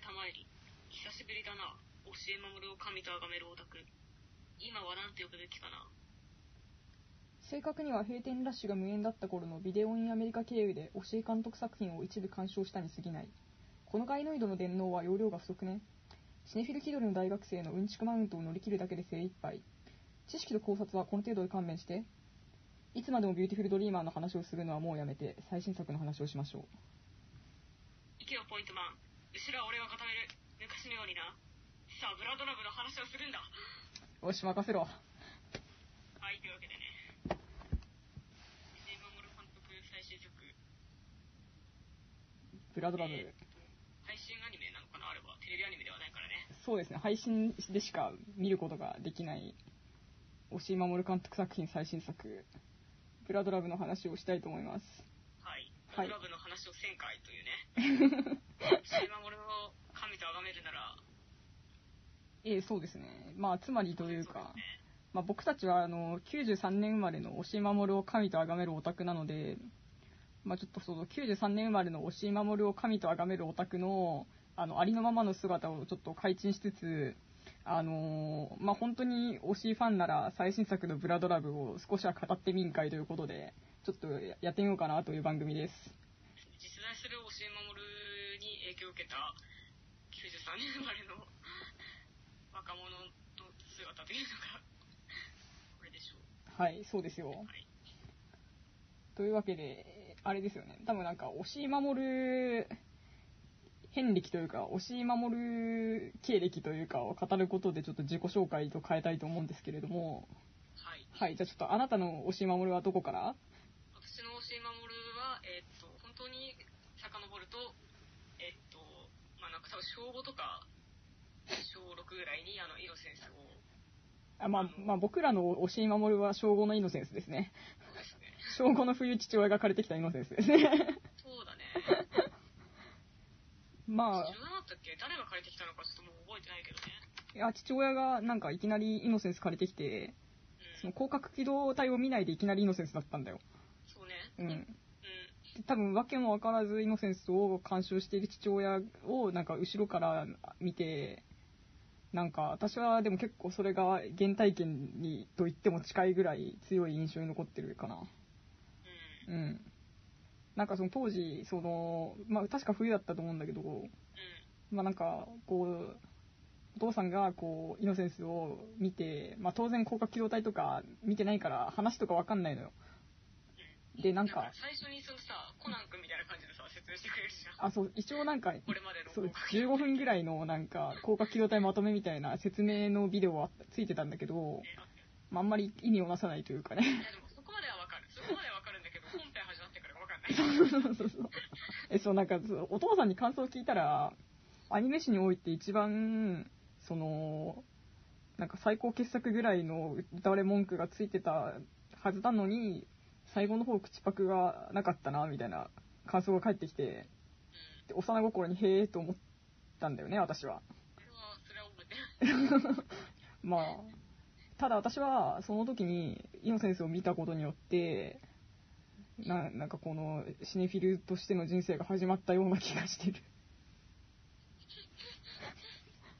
玉入り。久しぶりだな。押井守を神と崇めるオタク。今は何て呼ぶべきかな。正確には閉店ラッシュが無縁だった頃のビデオインアメリカ経由で押井監督作品を一部鑑賞したに過ぎない。このガイノイドの電脳は容量が不足ね。シネフィル気取りの大学生のうんちくマウントを乗り切るだけで精一杯。知識と考察はこの程度で勘弁して。いつまでもビューティフルドリーマーの話をするのはもうやめて、最新作の話をしましょう。ポイントマン。後ろは俺が固める。昔のようにな。さあ、ブラドラブの話をするんだ。よし、任せろ。はい、というわけでね。藤井守監督最新作。ブラドラブ。えー配信アニメなのかなあれば。テレビアニメではないからね。そうですね、配信でしか見ることができない、押井守監督作品最新作、ブラドラブの話をしたいと思います。はい。はいブラドラブの話を1000回というね。藤井守を神と崇めるなら、ええそうですね。まあ、つまりというかまあ、僕たちはあの93年生まれの押井守を神と崇めるオタクなので、まあ、ちょっとその93年生まれの押井守を神と崇めるオタクのあのありのままの姿をちょっと改陳しつつ、あのーまあ、本当に推しファンなら最新作のブラドラブを少しは語ってみんかいということで、ちょっとやってみようかなという番組です。けた93年生まれの若者の姿というのが、これでしょう。はい、そうですよ。はい。というわけで、あれですよね。多分なんか、押井守遍歴というか、押井守経歴というかを語ることでちょっと自己紹介と変えたいと思うんですけれども、はい。はい、じゃあちょっとあなたの押井守はどこから私の押井守は、えーっと、本当に遡ると、えーっと、まあなんか多分小5とか、小6ぐらいに、あの、イノセンスを、あまあ、まあ、僕らの押井守は小5のイノセンスですね。そうですね。小5の冬父親が借りてきたイノセンスですね。そうだね。まあ、自分だったっけ？誰が借りてきたのかちょっともう覚えてないけどね。いや、父親がなんかいきなりイノセンス借りてきて、そのうん。広角機動隊を見ないでいきなりイノセンスだったんだよ。そうね。ううん。ん。多分訳も分からずイノセンスを監修している父親をなんか後ろから見てなんか私はでも結構それが原体験にと言っても近いぐらい強い印象に残ってるかなうん。うんなんかその当時そのまあ確か冬だったと思うんだけどうん。まあなんかこうお父さんがこうイノセンスを見て、まあ、当然広角機動隊とか見てないから話とか分かんないのよでなんか最初にそのさ、コナン君みたいな感じでさ、説明してくれるじゃん。あそう一応なんかこれまでのそう広角15分ぐらいのなんか広角機動隊まとめみたいな説明のビデオはついてたんだけど、まあ、あんまり意味をなさないというかねそこまではわかる。そこまではわかるんだけど、本編始まってからがわかんない。そうそうそうえそうなんかお父さんに感想を聞いたらアニメ史において一番そのなんか最高傑作ぐらいの歌われ文句がついてたはずなのに最後の方口パクがなかったなみたいな感想が返ってきてで幼心にへえと思ったんだよね私は。まあただ私はその時にイノセンスを見たことによってななんかこのシネフィルとしての人生が始まったような気がしてる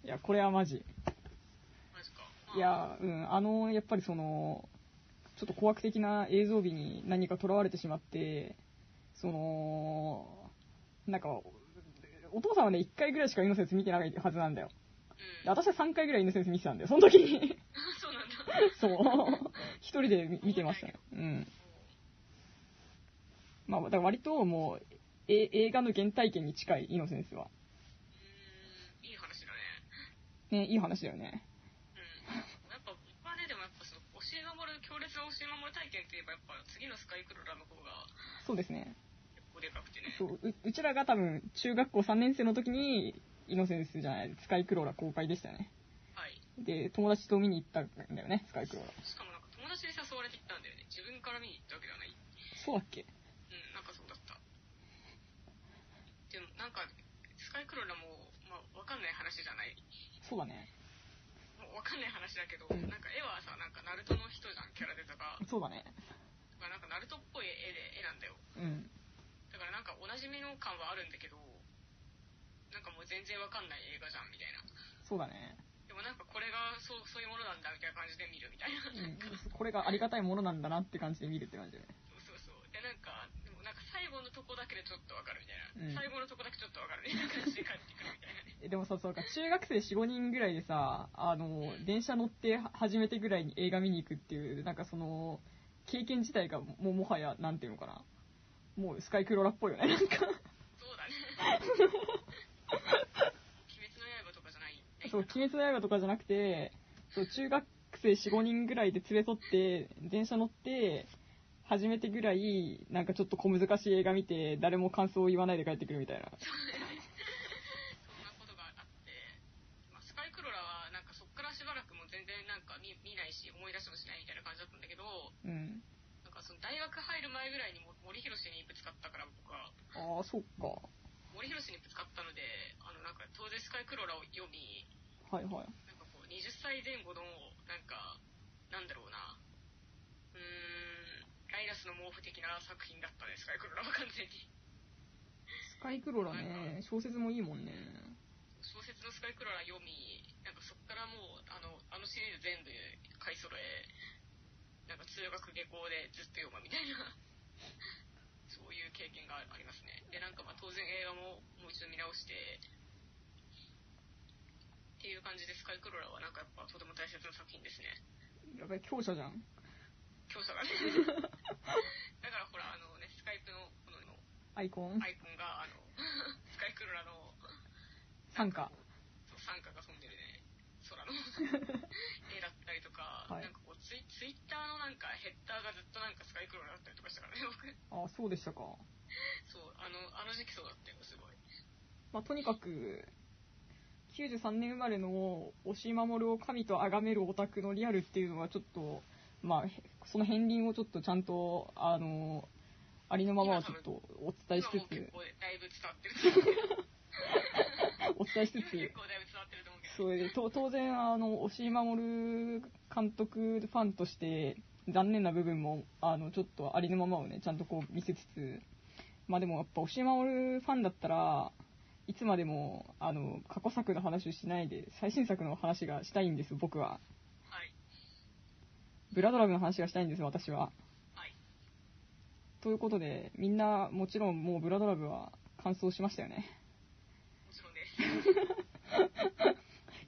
いやこれはマジマジか。まあい、やうんあのやっぱりそのちょっと怖く的な映像美に何かとらわれてしまってそのなんかお父さんはね1回ぐらいしかイノセンス見てないはずなんだよ私は3回ぐらいイノセンス見てたんだよその時にあそうなんだ。そう。一人で見見てましたね。うん。まあ、だから割ともう、え映画の原体験に近い、イノセンスは。いい話だね。ね、いい話だよね。うん。やっぱ僕はね、でもやっぱその、教え守る、強烈な教え守る体験って言えば、やっぱ次のスカイクロラの方がそうですね。結構でかくてね。そうう、うちらが多分、中学校3年生の時に、イノセンスじゃない、スカイクローラ公開でしたよね。はい。で、友達と見に行ったんだよね、スカイクローラ。しかもなんか友達に誘われて行ったんだよね。自分から見に行ったわけではない。そうだっけ？うん、なんかそうだった。でもなんか、スカイクロラも、まあ、わかんない話じゃない。そうだね。わかんない話だけど、うんなんか絵はさ、なんかナルトの人じゃん、キャラデザが。そうだね。まあなんかナルトっぽい絵で、絵なんだよ。うん。だからなんかおなじみの感はあるんだけど、なんかもう全然わかんない映画じゃんみたいな。そうだね。でもなんかこれがそうそういうものなんだみたいな感じで見るみたいな。うん。これがありがたいものなんだなって感じで見るって感じだよね。そうそうそう。で、なんか、なんか最後のとこだけでちょっとわかるみたいな。うん最後のとこだけちょっとわかるみたいな感じで帰ってくるみたいなね。えでもさ、そうか、中学生4、5人ぐらいでさ、あの、電車乗って初めてぐらいに映画見に行くっていう、なんかその、経験自体がもうもはや、なんていうのかな。もうスカイクローラっぽいよね、なんか。そうだね。鬼滅の刃とかじゃないね。そう、鬼滅の刃とかじゃなくて、そう、中学生4、5人ぐらいで連れ添って、電車乗って、初めてぐらい、なんかちょっと小難しい映画見て、誰も感想を言わないで帰ってくるみたいな。そんなことがあって、まあ、スカイクロラはなんかそっからしばらくもう全然なんか見見ないし思い出しもしないみたいな感じだったんだけど、うん。なんかその大学入る前ぐらいにも森博にぶつかったから僕は、ああ、そっか。森博にぶつかったので、あのなんか当然スカイクロラを読み、はいはい。なんかこう20歳前後のなんか、なんだろうな、イナスの毛布的な作品だったね、スカイクロラは完全に。スカイクローラね、小説もいいもんね。小説のスカイクロラ読み、なんかそっからもう、あの、あのシリーズ全部買い揃え、なんか通学下校でずっと読むみたいな、そういう経験がありますね。で、なんかまあ当然映画ももう一度見直して、っていう感じでスカイクロラはなんかやっぱとても大切な作品ですね。やばい、強者じゃん。強さがね。だからほら、あのね、スカイプのこのアイコン？アイコンが、あの、スカイクロラの参加。そう参加が飛んでるね、空の 絵だったりとか、はいなんかこうツイ、ツイッターのなんかヘッダーがずっとなんかスカイクローラーだったりとかしたからね、僕。ああ、そうでしたか。そう、あの、あの時期そうだったよ、すごい。まあ、とにかく、93年生まれの押し守を神と崇めるオタクのリアルっていうのはちょっと、まあ、へその片鱗をちょっとちゃんと、あの、ありのままをちょっとお伝えしつつ、結構だいぶ伝わってる。お伝えしつつ今結、構だいぶ伝わってると思うけど。それでと当然、あの、押し守監督ファンとして、残念な部分も、あの、ちょっとありのままをね、ちゃんとこう見せつつ、まあでもやっぱ押し守ファンだったら、いつまでも、あの、過去作の話をしないで、最新作の話がしたいんです、僕は。はい。ブラドラブの話がしたいんです、私は。はい。ということで、みんな、もちろんもうブラドラブは完走しましたよね。もちろんで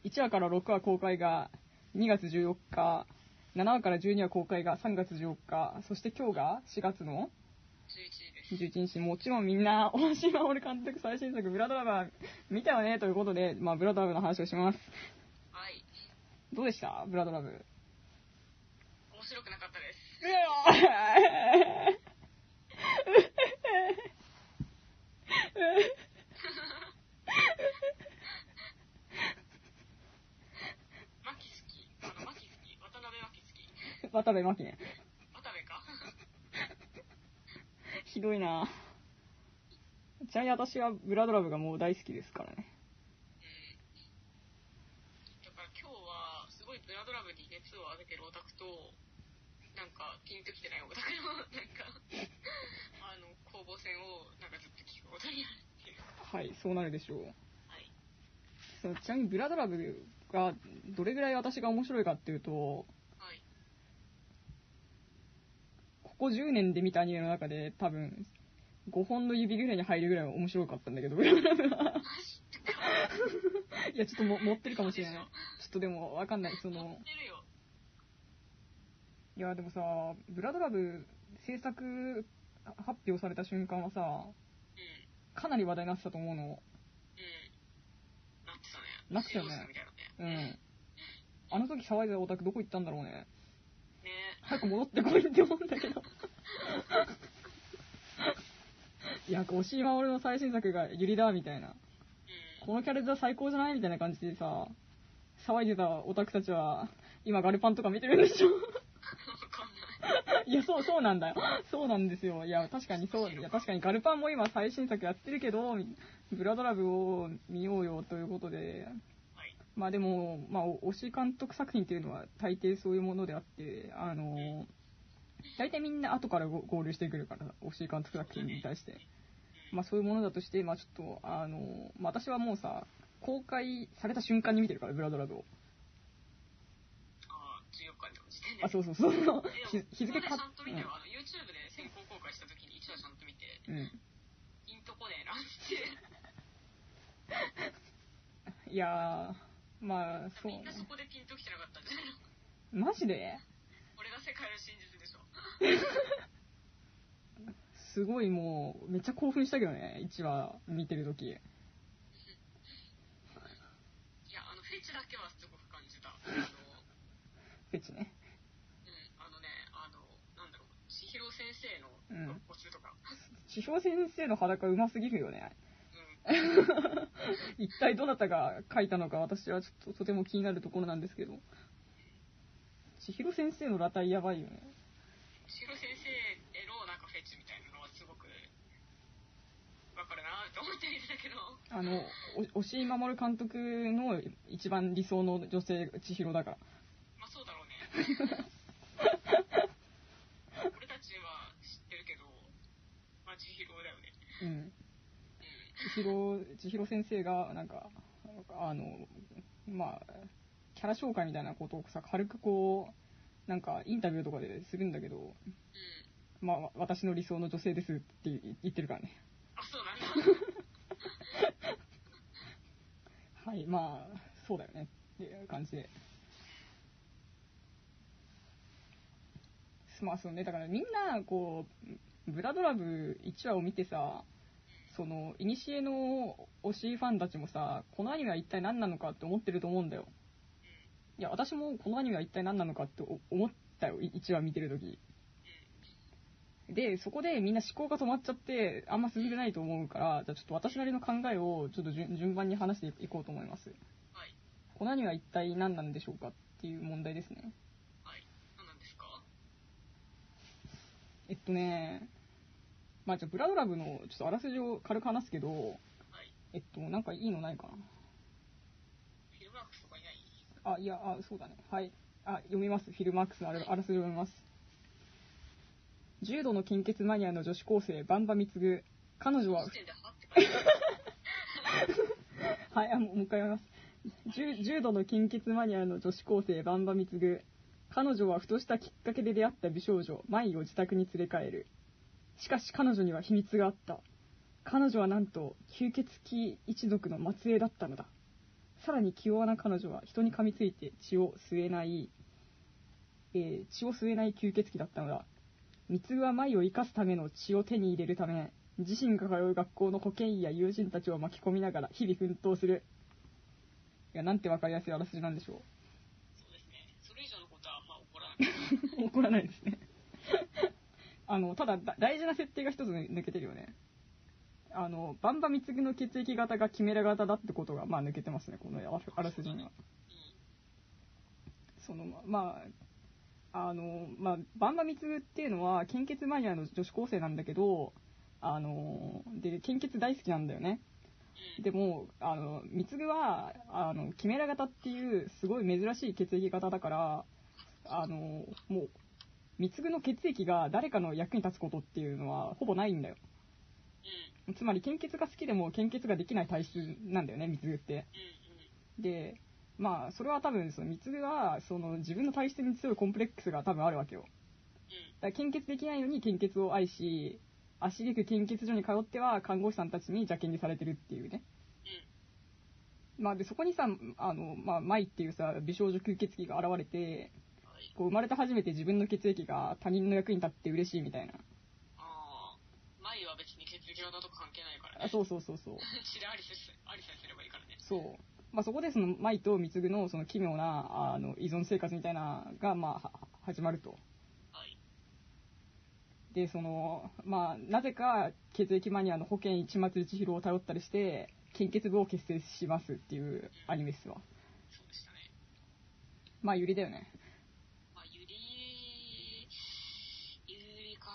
す。1話から6話公開が2月14日、7話から12話公開が3月14日、そして今日が4月の11時です。11日、もちろんみんな、大島守監督最新作、ブラドラバー見たよねということで、まあ、ブラドラブの話をします。はい。どうでした？ブラドラブ。白くなかったです。マキ好き。あの、マキ好き。渡辺マキ好き。渡部真希ね。渡部かひどいなちなみに私はブラドラブがもう大好き。ですからね。だから今日は、すごいブラドラブに熱を上げてるオタクと、か、ピンときてないオタクの、なんか、あの、攻防戦を、なんかずっと聞くことになるっていう。はい、そうなるでしょう。はい。そうちなみにブラドラブがどれぐらい私が面白いかっていうと、はい。ここ10年で見たアニメの中で多分5本の指ぐらいに入るぐらい面白かったんだけど、ブラドラブは。いや、ちょっとも持ってるかもしれない。ちょっとでもわかんない。そ持のっ、てるよ。いや、でもさ、ブラドラブ制作発表された瞬間はさ、うん。かなり話題になってたと思うの。うん。なってたね。なってたよねうね。ん。あの時騒いでたオタクどこ行ったんだろうね。ね早く戻ってこいって思うんだけど。いや、押井守の最新作がユリだみたいな。うん。このキャラクター最高じゃないみたいな感じでさ、騒いでたオタクたちは、今ガルパンとか見てるんでしょい。いや、そう、そうなんだよ。そうなんですよ。いや、確かにそう、いや、確かにガルパンも今最新作やってるけど、みブラドラブを見ようよということで、はい。まあでも、まあ、推し監督作品っていうのは大抵そういうものであって、あの、大体みんな後からゴゴールしてくるから、推し監督作品に対して。まあそういうものだとして、まあちょっと、あの、まあ私はもうさ、公開された瞬間に見てるから、ブラドラブを。ああ、14日の時点で。あ、そうそうそう。日日付かちゃんと見てよ、あの YouTube で先行公開した時に1話ちゃんと見て、うん。うん。ピンとこねえなって。いやー、まあ、そうみんなそこでピンときてなかったんじゃないの？マジで？これが世界の真実でしょ。すごいもう、めっちゃ興奮したけどね、1話見てるとき。いや、あの、フェチだけはすごく感じた。フェチね。うん、あのね、あの、なんだろう、千尋先生のうんとか、千尋先生の裸うますぎるよね。うん、一体どなたが書いたのか私はちょっととても気になるところなんですけど。千尋先生の裸体やばいよね。千尋先生へのなんかフェチみたいなのはすごく、わかるなと思って見てたけど、あの、お押井守監督の一番理想の女性、千尋だから。まあそうだろうね。俺たちは知ってるけど、まあ千尋だよね。うん。千尋、千尋先生が、なん。か、あの、まあ、キャラ紹介みたいなことをさ、軽くこう、なん。かインタビューとかでするん。だけど、まあ、私の理想の女性ですって言ってるからね。あ、そうなん。だ。はい、まあ、そうだよねっていう感じで。まあそうね、だからみん。な、こう、ブラドラブ1話を見てさ、その、いにしえの推しファンたちもさ、このアニメは一体何なのかって思ってると思うんだよ。いや、私もこのアニメは一体何なのかって思ったよ、1話見てるとき。で、そこでみんな思考が止まっちゃって、あんま進んでないと思うから、じゃあちょっと私なりの考えをちょっと順順番に話していこうと思います。はい。このアニメは一体何なんでしょうかっていう問題ですね。はい。何なんですかえっとね、まあじゃあブラドラブのちょっとあらすじを軽く話すけど、はい。えっと、なんかいいのないかフィルマークスとかいない？な。あ、いや、あ、そうだね。はい。あ、読みます。フィルマークスのあらあらすじを読みます。重度の献血マニアの女子高生、バンバミツグ。彼女ははいてあ もう一回読みます。重重度の献血マニアの女子高生、バンバミツグ。彼女はふとしたきっかけで出会った美少女、マイを自宅に連れ帰る。しかし彼女には秘密があった。彼女はなんと、吸血鬼一族の末裔だったのだ。さらに気弱な彼女は人に噛みついて血を吸えない、えー血を吸えない吸血鬼だったのだ。三つは舞を生かすための血を手に入れるため、自身が通う学校の保健医や友人たちを巻き込みながら日々奮闘する。いや、なんてわかりやすいあらすじなんでしょう 怒らないですね。あの、ただ、大事な設定が一つ抜けてるよね。あの、バンバミツグの血液型がキメラ型だってことが、まあ抜けてますね、このあらあらすじには。その、まあ、あの、まあ、バンバミツグっていうのは、献血マニアの女子高生なんだけど、あの、で、献血大好きなんだよね。でも、あの、三つぐは、あの、キメラ型っていう、すごい珍しい血液型だから、あの、もう、三つぐの血液が誰かの役に立つことっていうのは、ほぼないんだよ。うん。つまり、献血が好きでも、献血ができない体質なんだよね、三つぐって。うん。で、まあ、それは多分、その三つぐは、その、自分の体質に強いコンプレックスが多分あるわけよ。うん。だから献血できないのに献血を愛し、足げく献血所に通っては看護師さんたちに邪険にされてるっていうね。うん。まあで、そこにさ、あの、まあ、マイっていうさ、美少女吸血鬼が現れて、はい。こう生まれて初めて自分の血液が他人の役に立って嬉しいみたいな。ああ。前は別に血液型とか関係ないからね。あそうそうそうそう。血でありせす、ありさえすればいいからね。そう。まあそこでそのマイとミツグのその奇妙なあの依存生活みたいなのが、まあ、は始まると。はい。で、その、まあ、なぜか血液マニアの保健一松千尋を頼ったりして、献血部を結成しますっていうアニメっすわ。そうでしたね。まあ、ゆりだよね。まあ、ゆり、ゆりか、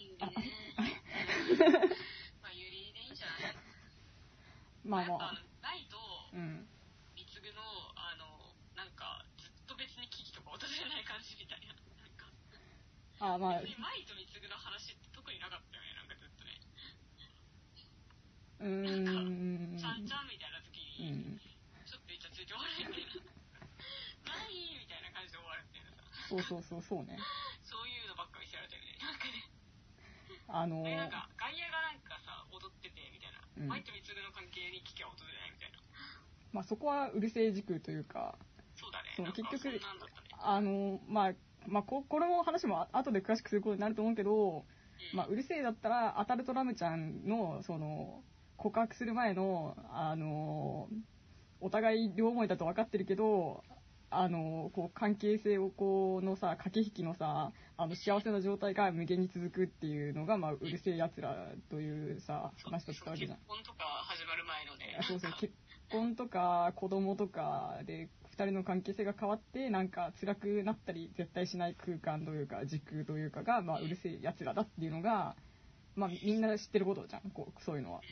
ゆありね。まあ、ゆりでいいんじゃない？まあまあ。ない？と、うん。三つぐの、あの、なんか、ずっと別に危機とか訪れない感じみたいな。なんか、あまあ別、に舞と三つぐの話って特になかったよね、なんかずっとね。うーん。なんか、ちゃんちゃんみたいな時うに、ん。ちょっとイチャついて終わるみたいな。何みたいな感じで終わるみたいなさ。そうそうそう、そうね。そういうのばっか見せられてるね。なんかね。あのえ、なんか、外野がなんかさ、踊ってて、みたいな。うんマイとミツグの関係に危機は訪れないみたいな。まあそこはうるせえ軸というか、そうだね。そうなんか結局ね。あの、まあ、まあ、ここれも話も後で詳しくすることになると思うけど、うん。まあ、うるせえだったら、アタルトラムちゃんの、その、告白する前の、あの、お互い両思いだと分かってるけど、あの、こう、関係性をこう、のさ、駆け引きのさ、あの、幸せな状態が無限に続くっていうのが、まあ、うるせえ奴らというさ、話だったわけじゃん結。婚とか始まる前のね。そうそう結婚とか子供とかで2人の関係性が変わってなんか辛くなったり絶対しない空間というか時空というかが、まあ、うるせえやつらだっていうのが、まあ、みんな知ってることじゃんこうそういうのは、うん。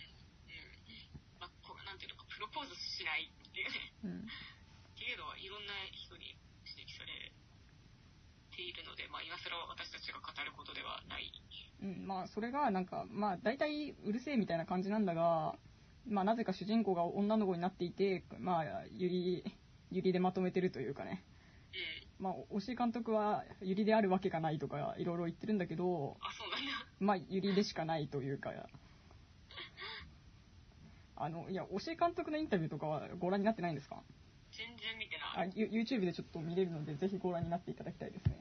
まあ、こうなんていうのか、プロポーズしないっていうね。うん、っていうのはいろんな人に指摘されているので、まあ、今更私たちが語ることではない。うん、まあそれがなんかまあ大体うるせえみたいな感じなんだが、まあ、なぜか主人公が女の子になっていて、まあ、ゆりゆりでまとめてるというかねうん。まあ、押井監督はゆりであるわけがないとかいろいろ言ってるんだけど、あ、そうなんだ。まあ、ゆりでしかないというか、あの、いや、押井監督のインタビューとかはご覧になってないんですか？全然見てない。あ、ユ YouTube でちょっと見れるので、ぜひご覧になっていただきたいですね。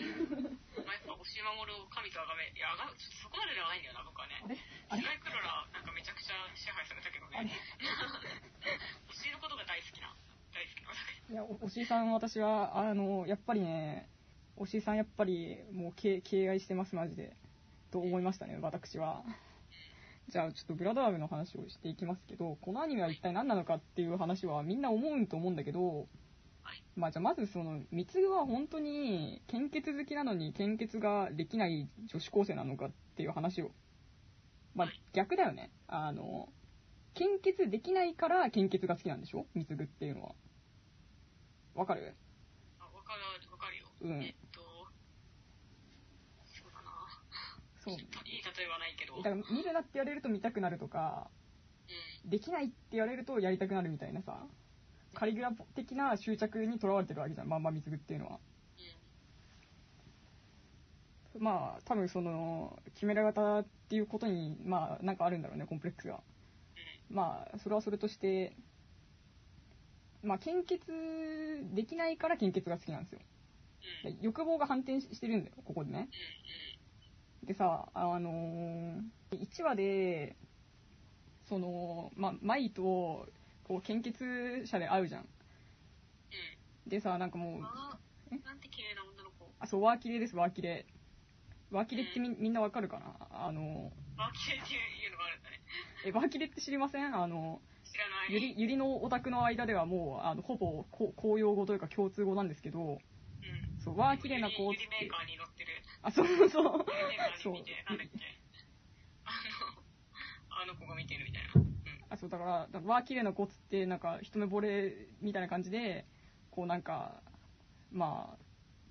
はい。まあ、やっぱ、押し守る神とあがめ、いや、あがちょっとそこまでではないんだよな、僕はね。あれ？あれ？スカイクロラ、なんかめちゃくちゃ支配されたけどね。推し のことが大好きな、大好きないや、お押井さん、私は、あの、やっぱりね、押井さん、やっぱり、もう敬、敬愛してます、マジで。と思いましたね、私は。じゃあ、ちょっとブラドラムの話をしていきますけど、このアニメは一体何なのかっていう話はみんな思うと思うんだけど、はい。まあじゃあまずその、三つは本当に献血好きなのに献血ができない女子高生なのかっていう話を。まあ逆だよね。あの、献血できないから献血が好きなんでしょ？三つぐっていうのは。わかる？あ、わかる、わかるよ。うんえっと、そうだな。そう。いい例えはないけど。だから見るなって言われると見たくなるとか、うん。できないって言われるとやりたくなるみたいなさ、カリグラ的な執着にとらわれてるわけじゃん、まんま三つぐっていうのは。まあ、多分その、決められ方っていうことに、まあ、なんかあるんだろうね、コンプレックスが。まあ、それはそれとして、まあ、献血できないから献血が好きなんですよ。欲望が反転してるんだよ、ここでね。でさ、あのー、1話で、その、まあ、舞と、こう、献血者で会うじゃん。うん。でさ、なんかもうなんて綺麗な女の子。あ、そう、ワーキレです、ワーキレ。ワーキレってみみんなわかるかな？あの、あ、綺麗っていうのがあるんだね。え、ワーキレって知りません？あの、知らない。ゆり、ゆりのオタクの間ではもう、あの、ほぼこ公用語というか共通語なんですけど、うん。そう、わー綺麗な子っゆりメーカーに乗ってる。あ、そうそう。そうに見て、なんだっけ。あの、あの子が見てるみたいな。そう、だから、だからわー綺麗な子っつって、なんか、一目惚れみたいな感じで、こうなんか、まあ、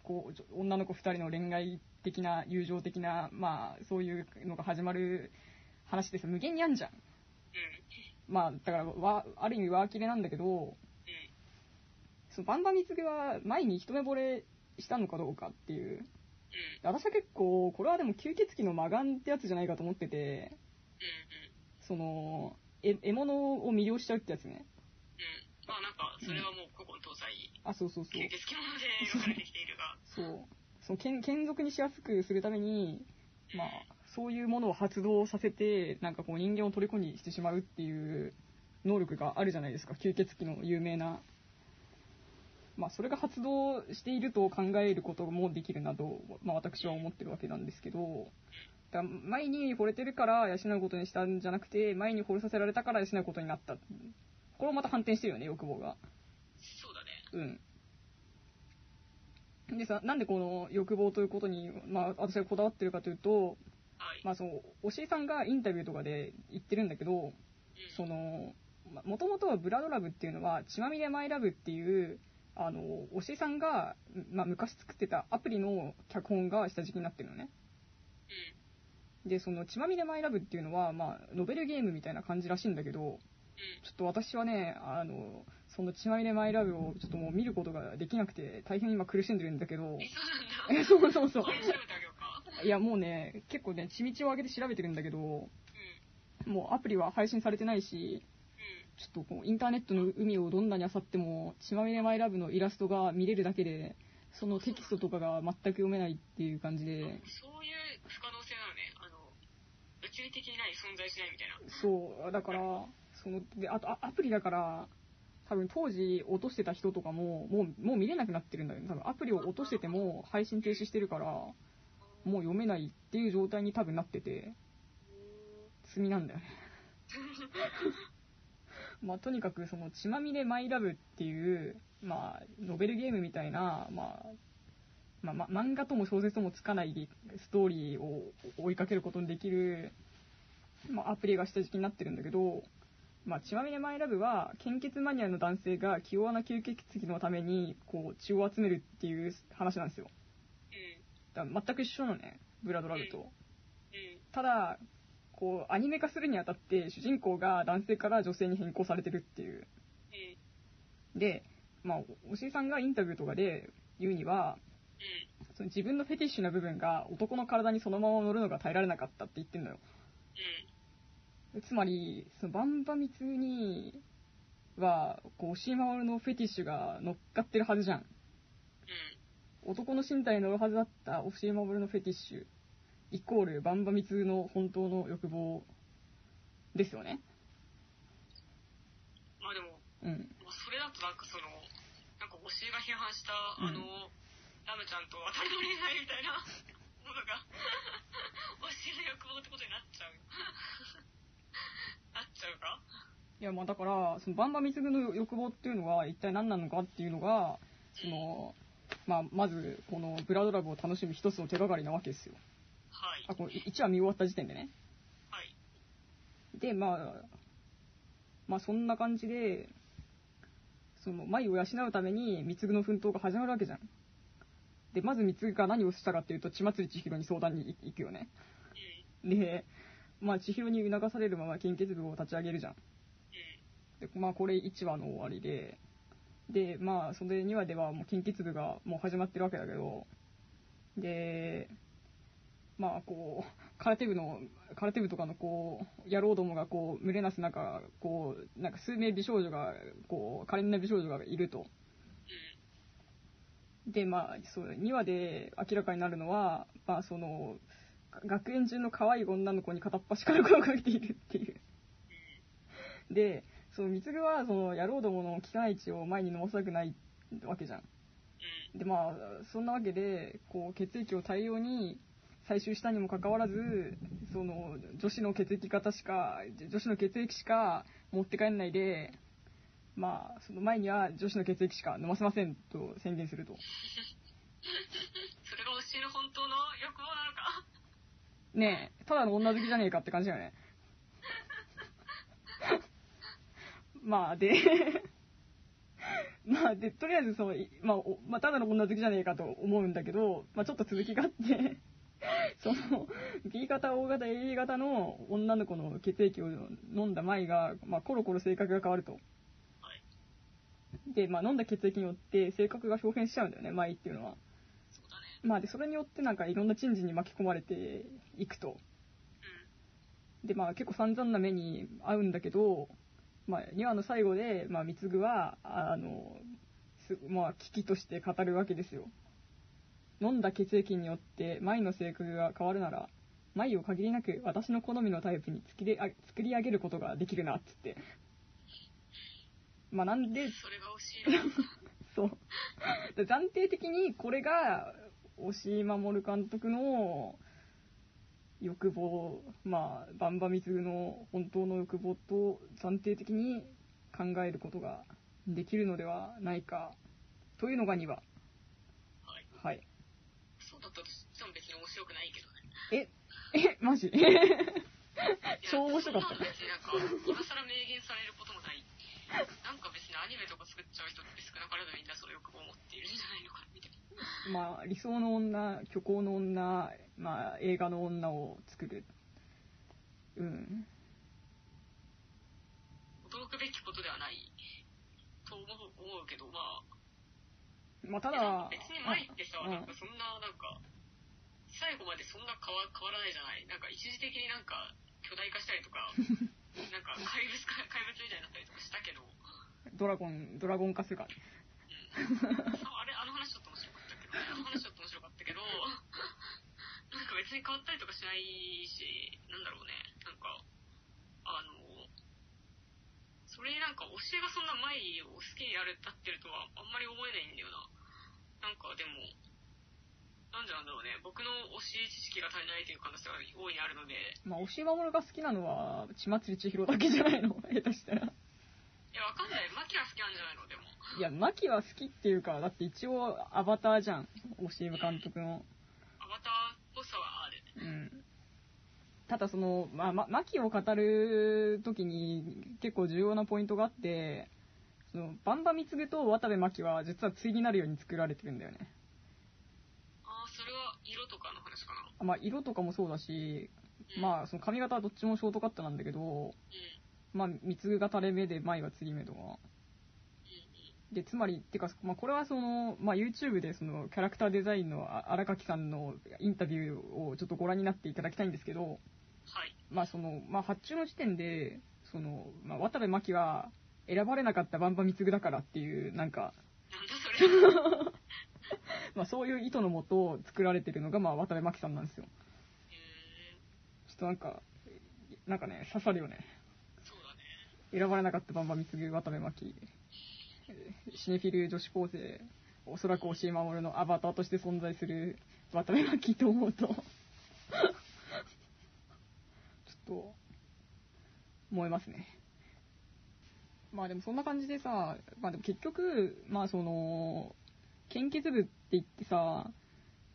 こう、女の子二人の恋愛的な、友情的な、まあ、そういうのが始まる話です無限にあんじゃん。うん。まあ、だから、わある意味ワーキレなんだけど、うん。そのバンバン貢は前に一目惚れしたのかどうかっていう。うん。私は結構、これはでも吸血鬼の魔眼ってやつじゃないかと思ってて、うん。その、え獲物を魅了しちゃうってやつね。うん。まあなんか、それはもう古今東西、あ、そうそうそう吸。血鬼もので描かれてきているが、そう。その剣、剣属にしやすくするために、まあ、そういうものを発動させて、なんかこう人間を虜にしてしまうっていう能力があるじゃないですか。吸血鬼の有名な。まあ、それが発動していると考えることもできるなと、まあ、私は思ってるわけなんですけど、だ前に惚れてるから養うことにしたんじゃなくて、前に惚れさせられたから養うことになった。これもまた反転してるよね、欲望が。そうだね。うん。でさ、なんでこの欲望ということに、まあ、私がこだわってるかというと、はい。まあ、その、押井さんがインタビューとかで言ってるんだけど、うん。その、もともとはブラドラブっていうのは、血まみれマイラブっていう、あの、押井さんが、まあ、昔作ってたアプリの脚本が下敷きになってるのね。で、その、血まみれマイラブっていうのは、まあ、ノベルゲームみたいな感じらしいんだけど、うん。ちょっと私はね、あの、その血まみれマイラブをちょっともう見ることができなくて、大変今苦しんでるんだけど、え、そうそうそう。いや、もうね、結構ね、血道を上げて調べてるんだけど、うん。もうアプリは配信されてないし、うん。ちょっとこうインターネットの海をどんなに漁っても、血まみれマイラブのイラストが見れるだけで、そのテキストとかが全く読めないっていう感じで、そういう不可能物理的にない存在しないみたいな。そう、だから、その、で、あとあアプリだから、多分当時落としてた人とかも、もう、もう見れなくなってるんだよね。多分アプリを落としてても配信停止してるから、もう読めないっていう状態に多分なってて、罪なんだよね。まあ、とにかくその血まみれマイラブっていう、まあ、ノベルゲームみたいな、まあ、まあ、ま漫画とも小説ともつかないストーリーを追いかけることにできる、まあ、アプリが下敷きになってるんだけど、まあ、血まみれマイラブは献血マニアの男性が気弱な吸血鬼のためにこう血を集めるっていう話なんですようん。だ全く一緒なのねブラドラブとうん。ただこうアニメ化するにあたって主人公が男性から女性に変更されてるっていううん。で、まあ、おしりさんがインタビューとかで言うにはうん。その自分のフェティッシュな部分が男の体にそのまま乗るのが耐えられなかったって言ってんのようん。つまりそのバンバミツにはこう押井守のフェティッシュが乗っかってるはずじゃんうん。男の身体に乗るはずだった押井守のフェティッシュイコールバンバミツの本当の欲望ですよねまあでも、うんまあ、それだとなんかその、なんか推しが批判した、うんあの、ラムちゃんと渡りの恋愛みたいなものが、推しの欲望ってことになっちゃう。いやまあだからそのバンバミツの欲望っていうのは一体何なのかっていうのがその、まあ、まずこのブラドラブを楽しむ一つの手がかりなわけですよはい。あこれ1話見終わった時点でねはい。で、まあ、まあそんな感じで、その、舞を養うために、貢の奮闘が始まるわけじゃん。で、まず貢が何をしたかっていうと、血祭り千尋に相談に行くよね。うん。で、まあ千尋に促されるまま献血部を立ち上げるじゃん。で、まあこれ1話の終わりで、で、まあそれ2話ではもう献血部がもう始まってるわけだけど、で、まあこう、空手部の、空手部とかのこう、野郎どもがこう、群れなす中、こう、なんか数名美少女が、こう、可憐な美少女がいると。で、まあ、そう、2話で明らかになるのは、まあその、学園中の可愛い女の子に片っ端から声をかけているっていう。で、その貢はその野郎どもの汚い血を前に飲ませたくないわけじゃん。でまあそんなわけでこう血液を大量に採集したにもかかわらずその女子の血液型しか女子の血液しか持って帰んないでまあその前には女子の血液しか飲ませませんと宣言すると それが推しの本当の欲望なのかねえただの女好きじゃねえかって感じだよね まあでまあでとりあえずそう、いまあおまあ、ただの女好きじゃねえかと思うんだけど、まあ、ちょっと続きがあってその B 型 O 型 A 型の女の子の血液を飲んだ舞が、まあ、コロコロ性格が変わるとはい。で、まあ、飲んだ血液によって性格が表変しちゃうんだよね舞っていうのは。まあでそれによってなんかいろんな珍事に巻き込まれていくとうん。でまあ結構散々な目に遭うんだけど、まあ、2話の最後で、まあ、貢はあのす、まあ、危機として語るわけですよ飲んだ血液によって舞の性格が変わるなら舞を限りなく私の好みのタイプに作りあ作り上げることができるなっつってまあなんでそれが推しなのか。そうで暫定的にこれが押井守監督の欲望まあバンバミツの本当の欲望と暫定的に考えることができるのではないかというのが2話はい。はいそうだったとしても別に面白くないけどね。え？えマジ？超面白かった別になんか、今更明言されることもない。なんか別にアニメとか作っちゃう人って少なからずみんなその欲望を持っているんじゃないのかみたいな。まあ理想の女虚構の女まあ、映画の女を作る。うん。驚くべきことではないと思う思うけど、まあ、まあ、ただ、別に前ってさ、うんなんかそんな、なんか、最後までそんな変わ変わらないじゃないなんか一時的になんか巨大化したりとか、なんか怪物か、怪物みたいになったりとかしたけど、ドラゴン、ドラゴン化するから。あれ、あの話ちょっと話ちょっと面白かったけど、なんか別に変わったりとかしないし、なんだろうね、なんか、あの、それになんか教えがそんな舞を好きになれたってるとはあんまり思えないんだよな。なんかでも、なんでなんだろうね、僕の教え知識が足りないという可能性が大いにあるので、まあ、押し守が好きなのは、血祭り千尋だけじゃないの？下手したら。いや、わかんない。マキは好きなんじゃないの？でも。いや、マキは好きっていうか、だって一応アバターじゃん。押井監督の。アバターっぽさはある。うん。ただその、まあ、まマキを語るときに結構重要なポイントがあって、その、バンバミツグと渡部真希は実は対になるように作られてるんだよね。ああ、それは色とかの話かな。あまあ、色とかもそうだし、うんまあ、その髪型はどっちもショートカットなんだけど、うん。うんまあ、三つが垂れ目で、舞は釣り目とか。で、つまり、っていうか、まあ、これはその、まあ、YouTube でその、キャラクターデザインのあ荒垣さんのインタビューをちょっとご覧になっていただきたいんですけど、はい。まあ、その、まあ、発注の時点で、その、まあ、渡部真希は、選ばれなかったバンバミツグだからっていう、なんか、なんだそれ。まあ、そういう意図のもと作られてるのが、まあ、渡部真希さんなんですよ。ちょっとなんか、なんかね、刺さるよね。選ばれなかったバンバミツグ渡部真希。シネフィル女子高生、おそらく押井守のアバターとして存在する渡部真希と思うと、ちょっと、燃えますね。まあでもそんな感じでさ、まあでも結局、まあその、献血部って言ってさ、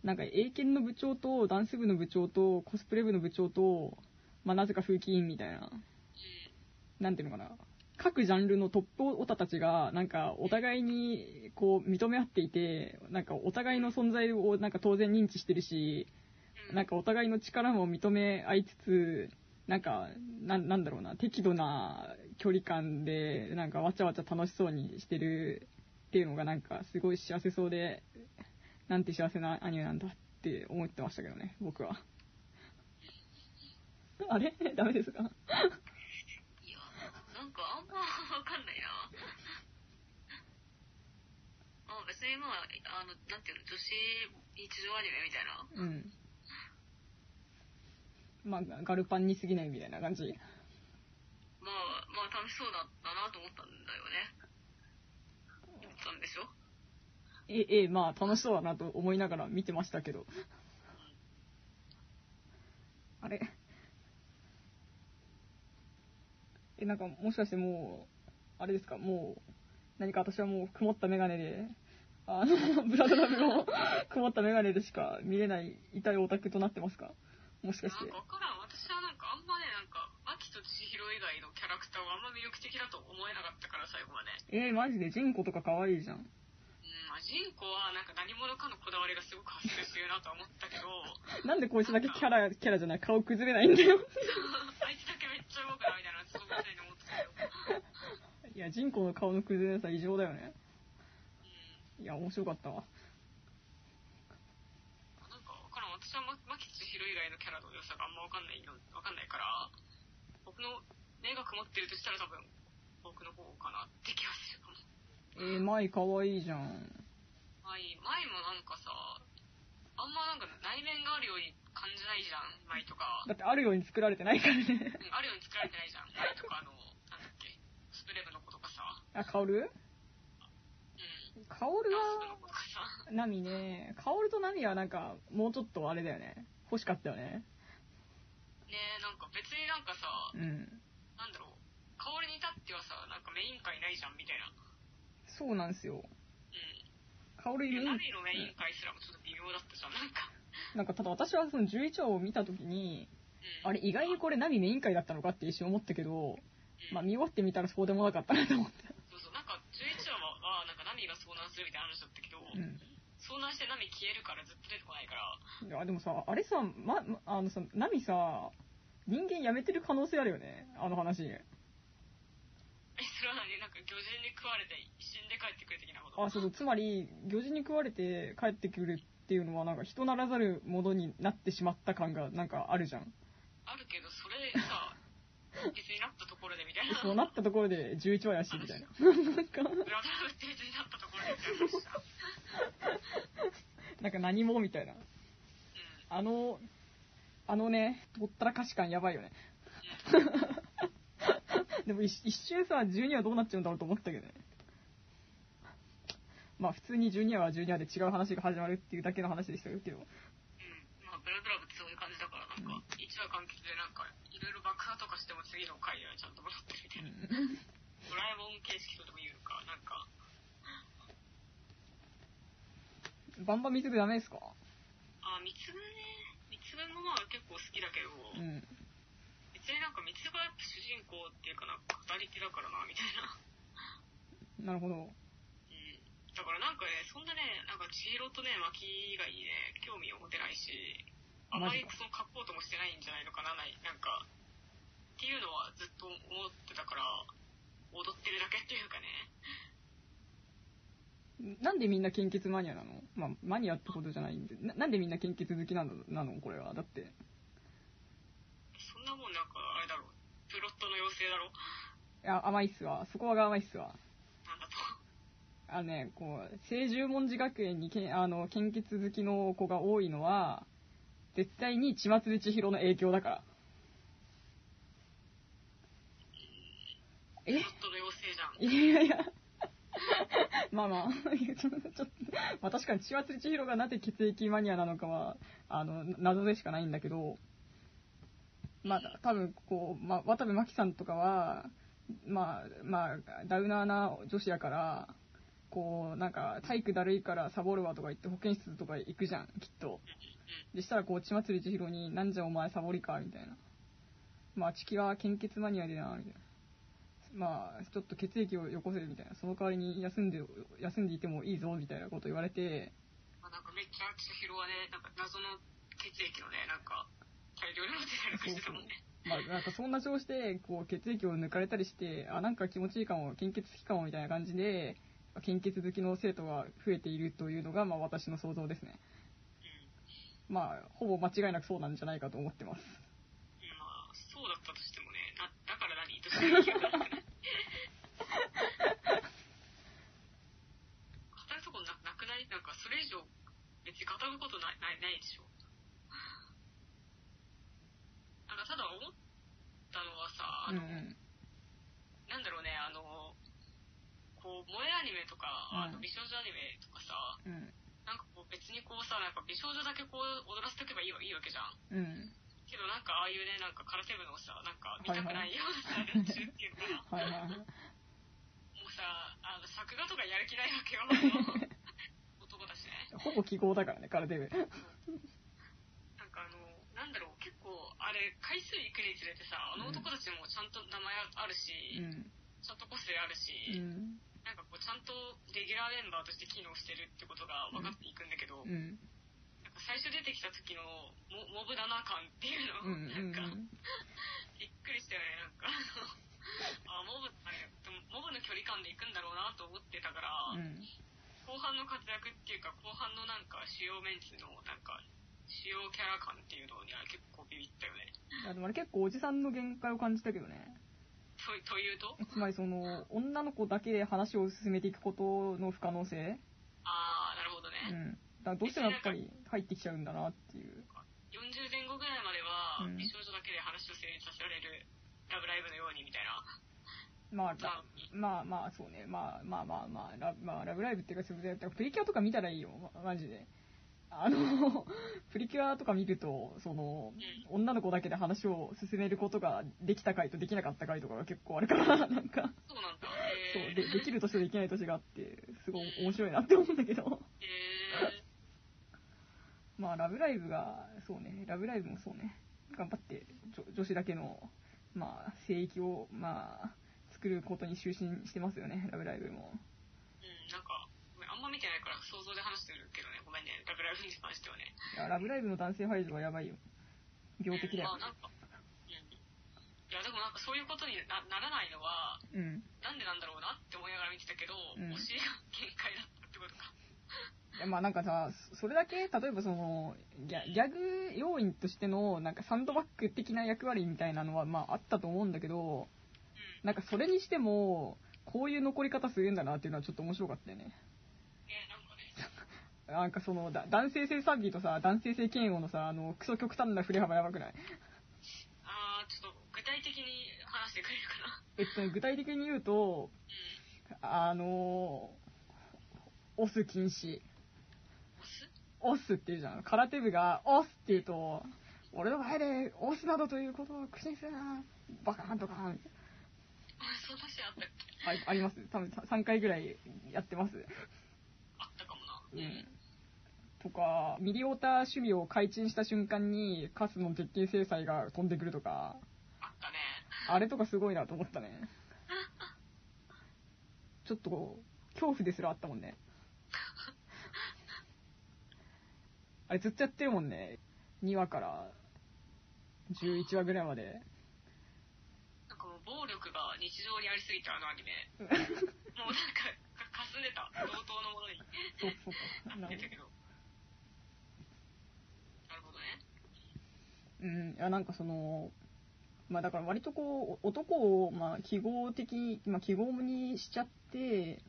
なんか英検の部長とダンス部の部長とコスプレ部の部長と、まあなぜか風紀委員みたいな、なんていうのかな、各ジャンルのトップオタたちが、なんかお互いにこう認め合っていて、なんかお互いの存在をなんか当然認知してるし、なんかお互いの力も認め合いつつ、なんか、なんだろうな、適度な距離感で、なんかわちゃわちゃ楽しそうにしてるっていうのがなんかすごい幸せそうで、なんて幸せなアニメなんだって思ってましたけどね、僕は。あれ？ダメですか、かあんまわかんないな。あ別にまあ、あの、なんていうの、女子日常アニメみたいな。うん。まあ、ガルパンに過ぎないみたいな感じ。まあ、まあ楽しそうだったなと思ったんだよね。思ったんでしょ？え、ええ、まあ楽しそうだなと思いながら見てましたけど。あれ？え、なんかもしかしてもう、あれですか、もう、何か私はもう曇ったメガネで、あの、ブラドラブの 曇ったメガネでしか見れない痛いオタクとなってますか？もしかしてなんか。らん。私はなんかあんまね、なんか、マキと千尋以外のキャラクターはあんま魅力的だと思えなかったから、最後まで。えー、マジでジンコとか可愛いじゃん。うん、まあ、ジンコはなんか何者かのこだわりがすごく発生してるなとは思ったけど、なんでこいつだけキャラ、キャラじゃない顔崩れないんだよ。あいつだけめっちゃ動くなみたいな、すごいに思ってたけど。いや、ジンコの顔の崩れなさ異常だよね。うん。いや、面白かったわ。なんかわからん。私はママキ千尋以外のキャラの良さがあんまわかんないの、わかんないから、僕の目が曇ってるとしたら多分、僕の方かなって気がするかも。えー、マイ可愛いじゃん。マイ、マイもなんかさ、あんまなんか内面があるように感じないじゃん、マイとか。だってあるように作られてないからね。うんあるように作られてないじゃん。マイとかあの、なんだっけ、スプレブの子とかさ、あ、カオルうん。カオルは、ナミね、カオルとナミはなんか、もうちょっとあれだよね。欲しかったよね。ねえ、なんか別になんかさ、うん。なんだろう、香りに至ってはさ、なんかメイン会ないじゃん、みたいな。そうなんですよ。うん。カオルいるいや、ナミのメイン会すらもちょっと微妙だったじゃん、なんか。なんかただ私はその11話を見たときに、うん。あれ意外にこれナミメイン回だったのかって一瞬思ったけど、うんまあ見終わってみたらそうでもなかったなと思って。そうそう、なんか11話は、はなんかナミが遭難するみたいな話だったけど、うん。遭難してナミ消えるからずっと出てこないから。いや、でもさ、あれさ、ま、まあのさ、ナミさ、人間辞めてる可能性あるよね、あの話。え、それは何？なんか魚人に食われて死んで帰ってくる的なこと？あ、そうそう、つまり、魚人に食われて帰ってくるっていうのは、なんか人ならざるものになってしまった感が、なんかあるじゃん。あるけど、それさ、別になったところでみたいな。そうなったところで11話やし、みたいな。なんか、なん。なんか何もみたいな。うん。あの、あのね、ほったらかし感やばいよね。でも一一瞬さ、12話どうなっちゃうんだろうと思ったけどね。まあ普通に12話は12話で違う話が始まるっていうだけの話でしたけど。うん。まあ、ブラブラブってそういう感じだから、なんか、一話完結でなんか、いろいろ爆破とかしても次の回ではちゃんと戻ってるみたいな。ドラえもん形式とでも言うか、なんか、バンバン見つぐダメですか？あ、三つ子ね。三つ子もまあ結構好きだけど、うん。別になんか三つ子がやっぱ主人公っていうかなんか語り手だからな、みたいな。なるほど。うん。だからなんかね、そんなね、なんか千尋とね、巻以外にね、興味を持てないし、あまりその書こうともしてないんじゃないのかな、ない、なんか、っていうのはずっと思ってたから、踊ってるだけっていうかね。なんでみんな献血マニアなの？まあ、マニアってことじゃないんで。ななんでみんな献血好きなのなの？これは。だって。なもんなんか、あれだろ、プロットの妖精だろいや、甘いっすわ。そこが甘いっすわ。なんだと。あのね、こう、聖十文字学園にけあの献血好きの子が多いのは、絶対に千松千尋の影響だから。え？プロットの妖精じゃん。いやいや。まあまあ、ちょっと、まあ確かに千松千尋がなぜ血液マニアなのかは、あの、謎でしかないんだけど、まあ多分こう、まあ渡部真紀さんとかは、まあ、まあ、ダウナーな女子やから、こう、なんか、体育だるいからサボるわとか言って保健室とか行くじゃん、きっと。でしたらこう、千松千尋に、なんじゃお前サボりか、みたいな。まあ、チキは献血マニアでな、みたいな。まあ、ちょっと血液をよこせみたいな、その代わりに休んで、休んでいてもいいぞみたいなこと言われて、まあ、なんかめっちゃ千尋はね、なんか謎の血液のね、なんか、大量に持ってたりとかしてたもんね。まあ、なんかそんな調子で、こう、血液を抜かれたりして、あ、なんか気持ちいいかも、献血好きかもみたいな感じで、献血好きの生徒が増えているというのが、まあ私の想像ですね。うん。まあ、ほぼ間違いなくそうなんじゃないかと思ってます。まあ、そうだったとしてもね、な、だから何？としか言語るとこななくない？なんか、それ以上、別に語ることない、ない、ないでしょ？なんか、ただ思ったのはさ、あの、うんうん。なんだろうね、あの、こう、萌えアニメとか、あうんの美少女アニメとかさ、うん。なんかこう別にこうさ、なんか美少女だけこう踊らせておけばいいわいいわけじゃん。うん。けどなんかああいうね、なんか空手部のさ、なんか見たくないようなさ、連中っていうか、はい。もうさ、あの、作画とかやる気ないわけよ。男だしね。ほぼ記号だからね、空手部。なんかあの、なんだろう、結構、あれ、回数いくにつれてさ、あの男たちもちゃんと名前あるし、うん。ちゃんと個性あるし、うん。なんかこう、ちゃんとレギュラーメンバーとして機能してるってことが分かっていくんだけど、うん。なんか最初出てきた時のモモブだな感っていうの、うん。うん。なんか、びっくりしたよね、なんか、あモブ、モブの距離感で行くんだろうなと思ってたから、うん。後半の活躍っていうか、後半のなんか主要メンツのなんか、主要キャラ感っていうのには結構ビビったよね。あでもあれ結構おじさんの限界を感じたけどね。とというと？つまりその、女の子だけで話を進めていくことの不可能性あー、なるほどね。うん。だからどうしてもやっぱり入ってきちゃうんだなっていう。40前後ぐらいまでは、うん美少女だけで話を成立させられる、ラブライブのようにみたいな。まあ、ラまあまあ、そうね。まあまあまあまあ、ラまあ、ラブライブっていうか、それでプリキュアとか見たらいいよ。まマジで。あの、プリキュアとか見ると、その、女の子だけで話を進めることができた回とできなかった回とかが結構あるから、なんか、そうなんだ。そう、えー、でできる年とできない年があって、すごい面白いなって思うんだけど。え まあ、ラブライブが、そうね、ラブライブもそうね、頑張って女女子だけの、まあ、聖域を、まあ、作ることに就寝してますよね、ラブライブも。ー、うん、なんか、あんま見見てないから想像で話してるけどね、ごめんね、ラブライブに関してはね。いや、ラブライブの男性排除はやばいよ。病的だよまあ。なんか、うん。いや、でもなんかそういうことになならないのは、うん。なんでなんだろうなって思いながら見てたけど、うんお尻が限界だったってことか。いやまあなんかさ、そそれだけ、例えばその、ギャギャグ要因としての、なんかサンドバッグ的な役割みたいなのは、まああったと思うんだけど、うん。なんかそれにしても、こういう残り方するんだなっていうのはちょっと面白かったよね。ね、なんかその、だ男性性賛美とさ、男性性嫌悪のさ、あの、クソ極端な振れ幅やばくない？あー、ちょっと具体的に話してくれるかな。えっとね、具体的に言うと、うん。あのオス禁止。押すオスって言うじゃん。空手部がオスって言うと、俺の前でオスなどということを口にするな。バカーンとか。あ、そんなシーンあったっけ？ああります？多分3回ぐらいやってます。あったかもな。うん。とか、ミリオーター守備を開陳した瞬間に、カスの鉄拳制裁が飛んでくるとか、あったね。あれとかすごいなと思ったね。ちょっとこう、恐怖ですらあったもんね。あれずっとやってるもんね。2話から11話ぐらいまで。なんかもう暴力が日常にありすぎてあのアニメ。もうなんか、かかすんでた。同等のものにそうそうか。なるほなってたけど。なるほどね。ど。うん、いやなんかその、まあだから割とこう、男を、まあ記号的、まあ記号にしちゃって、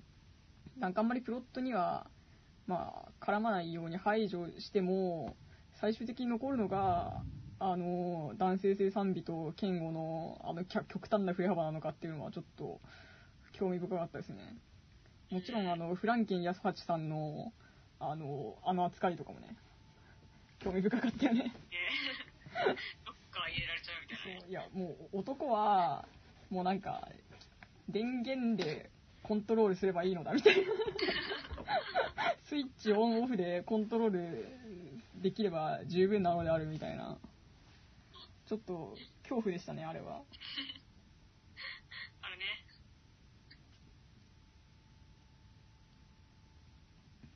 なんかあんまりプロットには、まあ絡まないように排除しても、最終的に残るのが、あの、男性性賛美と嫌悪の、あの、極端な振れ幅なのかっていうのはちょっと、興味深かったですね。もちろん、あの、フランケン安八さんの、あの、あの扱いとかもね、興味深かったよね。ねどっか入れられちゃうみたいなね。そういや、もう男は、もうなんか、電源でコントロールすればいいのだみたいな。スイッチオンオフでコントロールできれば十分なのであるみたいな。ちょっと恐怖でしたね、あれは。あれね。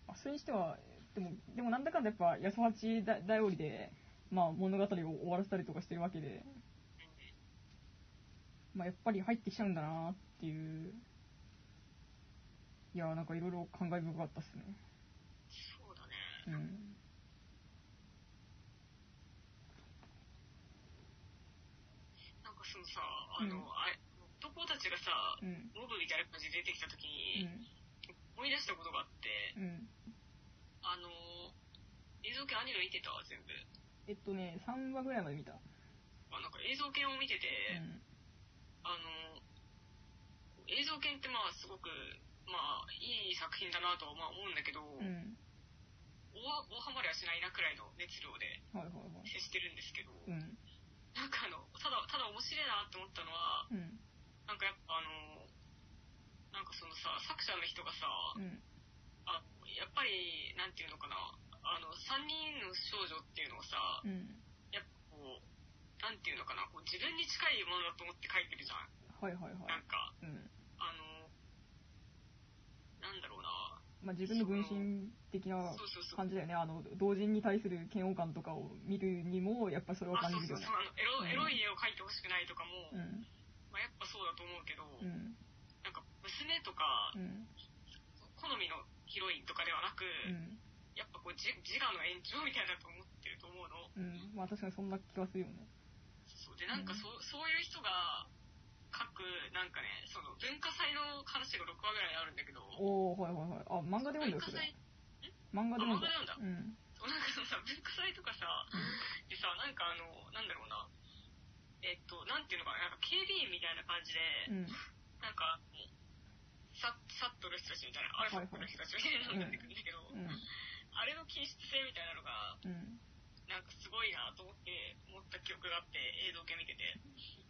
あそれにしては、でも、でもなんだかんだやっぱ安八だ頼りで、まあ物語を終わらせたりとかしてるわけで、まあやっぱり入ってきちゃうんだなっていう。いや、なんかいろいろ感慨深かったっすね。そうだね。うん。なんかそのさ、あの、うんあれ男たちがさ、うん。モブみたいな感じで出てきた時に、うん。思い出したことがあって、うん。あの、映像系アニメ見てたわ、全部。えっとね、3話ぐらいまで見た。あなんか映像系を見てて、うん。あの、映像系ってまあすごく、まあいい作品だなとはまあ思うんだけど、うん。大大ハマりはしないなくらいの熱量ではいはいはい。接してるんですけど、うん。なんかあの、ただ、ただ面白いなって思ったのは、うん。なんかやっぱあの、なんかそのさ、作者の人がさ、うん。あやっぱり、なんていうのかな、あの、3人の少女っていうのをさ、うん。やっぱこう、なんていうのかな、こう自分に近いものだと思って書いてるじゃん。はいはいはいなん。か、うん。あの、なんだろうな、まあ自分の分身的な。感じだよね。あの、同人に対する嫌悪感とかを見るにも、やっぱそれをあ感じるよねそうそうそう。あのエロい絵を描いてほしくないとかも、うん。まあ、やっぱそうだと思うけど、うん。なんか娘とか、うん。好みのヒロインとかではなく、うん。やっぱこう自自我の延長みたいだと思ってると思うの。うん。まあ確かにそんな気がするよね。そうでなんかそ,、うそういう人が書くなんかねその文化祭の話が6話ぐらいあるんだけどおー、はいはいはい。あ、漫画で読んだよ、それ。文化祭？漫画で読んだ。あ漫画で読うん。そうなんかそのさ文化祭とかさでさなんかあのなんだろうなえっとなんていうのかななんか警備員みたいな感じで、うん。なんかささっとる人たちみたいなアルファックの人たちみたいなのが出てくるんだけど、うん。あれの均質性みたいなのがうん。なんかすごいなと思って思った記憶があって映像系見てて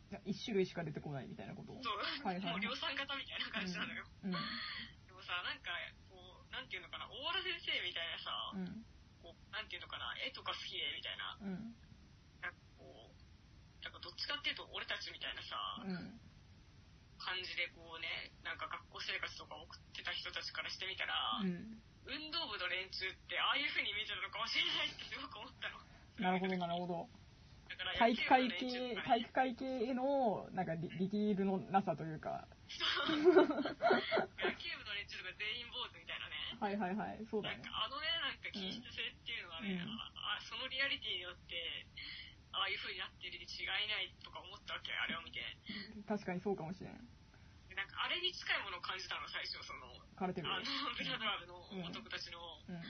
いや一種類しか出てこないみたいなこと？を。そう、はいはいはいもう量産型みたいな感じなのよ、うん。でもさなんかこうなんていうのかな大原先生みたいなさ、うん。こうなんていうのかな絵とか好きでみたいなうん。なんかこうなんかどっちかっていうと俺たちみたいなさ、うん。感じでこうねなんか学校生活とか送ってた人たちからしてみたら、うん。運動部の連中ってああいう風に見えてるのかもしれないってすごく思ったの。なるほど、なるほど。体育会系体育会系への、なんかディ、ディティールのなさというか。野球部の連中とか全員坊主みたいなね。はいはいはい、そうだね。あのね、なんか気質性っていうのはね、うんああそのリアリティによって、ああいう風になってるに違いないとか思ったわけ、あれを見て。確かにそうかもしれん。でなんかあれに近いものを感じたの、最初、その、カルテル。あの、ブラドラブの男たちの、うん。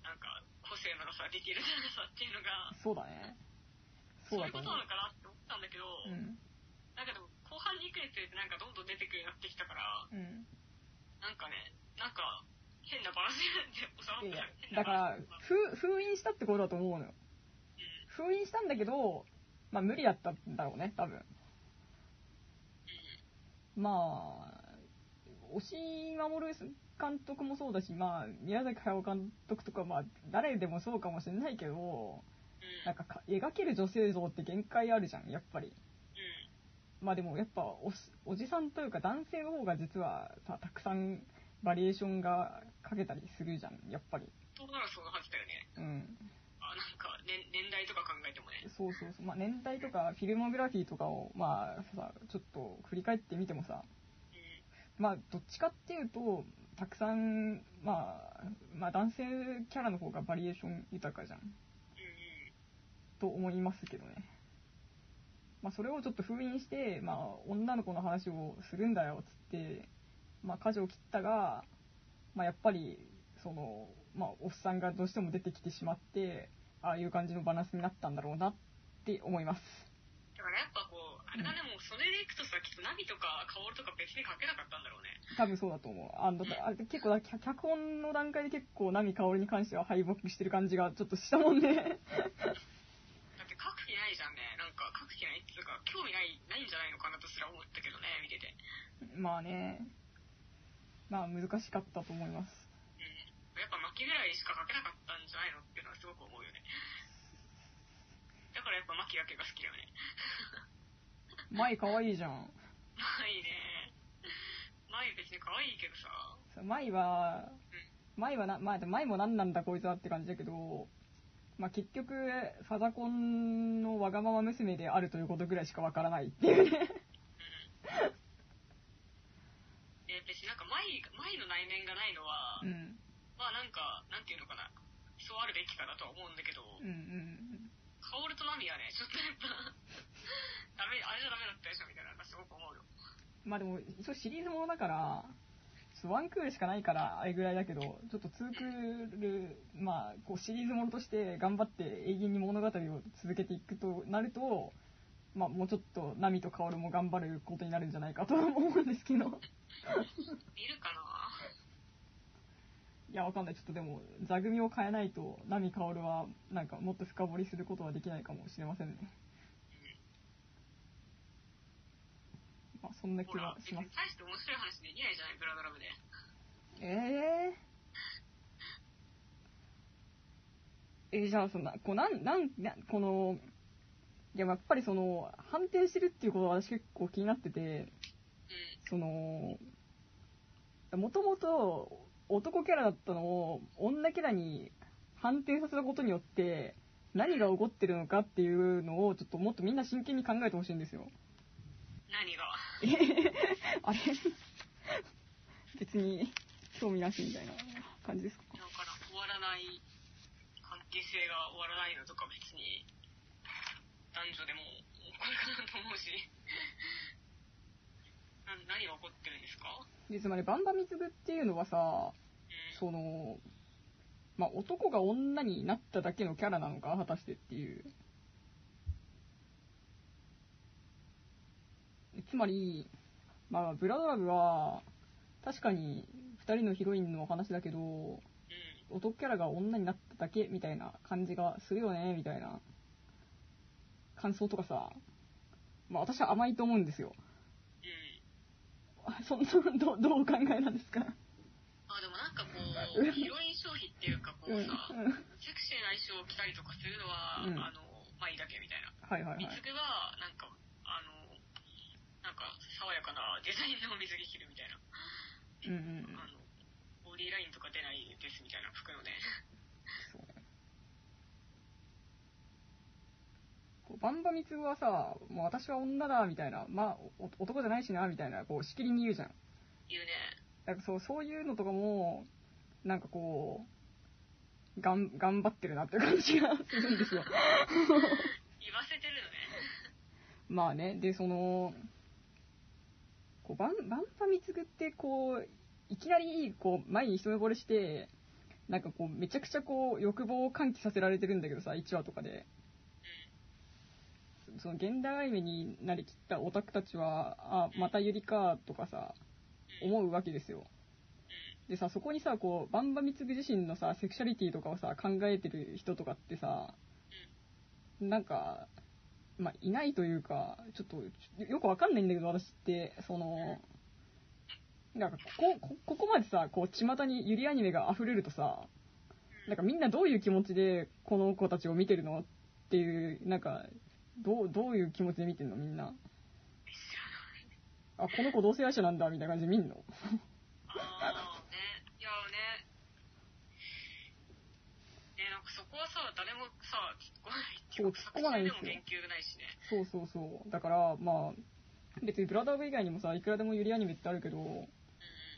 なんか、個性のなさ、できるなさっていうのが、そうだね。そういうことなの。かなって思ったんだけど、うん。なんかでも、後半に行くにつれてなんかどんどん出てくるようになってきたから、うん。なんかね、なんか、変なバランスになって収まった。変だから封封印したってことだと思うのよ。封印したんだけど、まあ無理だったんだろうね、多分。まあ、押井守監督もそうだし、まあ、宮崎駿監督とか、まあ、誰でもそうかもしれないけど。なんかか描ける女性像って限界あるじゃん、やっぱり。うん。まあでもやっぱおしおじさんというか男性の方が実はさたくさんバリエーションがかけたりするじゃんやっぱりはずだよね。うんか、ね、年代とか考えてもね。そうそうそう、まあ、年代とかフィルモグラフィーとかをまあさちょっと振り返ってみてもさうん。まあどっちかっていうとたくさん、まあ、まあ男性キャラの方がバリエーション豊かじゃんうんうん。と思いますけどねまあそれをちょっと封印して、まあ、女の子の話をするんだよっつって、まあ、舵を切ったが、まあ、やっぱりその、まあ、おっさんがどうしても出てきてしまってああいう感じのバランスになったんだろうなって思いますだからやっぱこう、あれだね、もうそれでいくとさ、きっとナミとかカオルとか別に書けなかったんだろうね。多分そうだと思うあのだあれ結構だ脚脚本の段階で結構波薫に関しては敗北してる感じがちょっとしたもんねだって書く気ないじゃんね。なんか書く気ないっていうか、興味ない、ないんじゃないのかなとすら思ったけどね、見てて。まあねまあ難しかったと思いますうん。やっぱ巻きぐらいしか書けなかったんじゃないのっていうのはすごく思うよね。だからやっぱ巻きだけが好きだよね。舞可愛いじゃん舞ね。舞別に可愛いけどさ。舞は、舞はな、まあ、でも舞も何なんだこいつはって感じだけど、まあ、結局、ファザコンのわがまま娘であるということぐらいしかわからないっていうね。で、別になんか舞、舞の内面がないのは、うん。まあなんか、なんていうのかな。そうあるべきかなとは思うんだけど、うんうん。カオルとナミはね、ちょっとやっぱ、ダメ、あれじゃダメだったでしょみたいな、なんかすごく思うよ。まあでも、一応シリーズものだから、ちょっとワンクールしかないから、あれぐらいだけど、ちょっとツークール、まあ、こうシリーズものとして頑張って永遠に物語を続けていくとなると、まあ、もうちょっと、ナミとカオルも頑張ることになるんじゃないかとは思うんですけど。見るかな？いや、わかんない。ちょっとでも、座組を変えないと、ナミカオルは、なんか、もっと深掘りすることはできないかもしれませんね。まあ、そんな気は、します。大して面白い話できないじゃない、ブラドラブで。えー、えーじゃあ、そんな、こう、なん、なん、なこの、いや、やっぱりその、反転してるっていうことは私結構気になってて、その、もともと男キャラだったのを女キャラに反転させたことによって何が起こってるのかっていうのをちょっともっとみんな真剣に考えてほしいんですよ。うん。何が？あれ？別に興味なしみたいな感じですか？なんかな、終わらない、関係性が終わらないのとか別に、男女でもこれかなと思うし。な何が起こってるんですか？でつまりバンバミツグっていうのはさうん。そのまあ男が女になっただけのキャラなのか果たしてっていう。つまりまあブラドラブは確かに2人のヒロインの話だけどうん。男キャラが女になっただけみたいな感じがするよねみたいな感想とかさまあ私は甘いと思うんですよ。そんなどうどうお考えなんですか？あ、でもなんかこう、ヒロイン消費っていうかこうさ、うんセクシーな衣装を着たりとかするのは、うんあの、まあいいだけみたいな。はいはいはい水着は、なんか、あの、なんか、爽やかなデザインの水着着るみたいな。うんうんあの、ボデ D ラインとか出ないですみたいな服のね。バンバミツはさ、もう私は女だ、みたいな、まあ、お男じゃないしな、みたいな、こう、しきりに言うじゃん。言うね。なんかそう、そういうのとかも、なんかこう、がん、頑張ってるなっていう感じがするんですよ。言わせてるのね。まあね、で、その、こうバンバンパミツグって、こう、いきなり、こう、前に一目惚れして、なんかこう、めちゃくちゃこう、欲望を喚起させられてるんだけどさ、1話とかで。その現代アニメになりきったオタクたちは、あ、またゆりか、とかさ、思うわけですよ。でさ、そこにさ、こう、バンバミツグ自身のさ、セクシャリティとかをさ、考えてる人とかってさ、なんか、まあ、いないというか、ちょっと、よくわかんないんだけど、私って、その、なんか、ここ、ここまでさ、こう、巷にゆりアニメが溢れるとさ、なんかみんなどういう気持ちで、この子たちを見てるのっていう、なんか、どう、どういう気持ちで見てんのみんな。あ、この子同性愛者なんだ、みたいな感じで見んの？ああ、ね。いやね。ね、なんかそこはさ、誰もさ、突っ込まないっていうか。そう突っ込まないないしね。そうそうそう。だから、まあ、別にブラザーブ以外にもさ、いくらでもゆりアニメってあるけど、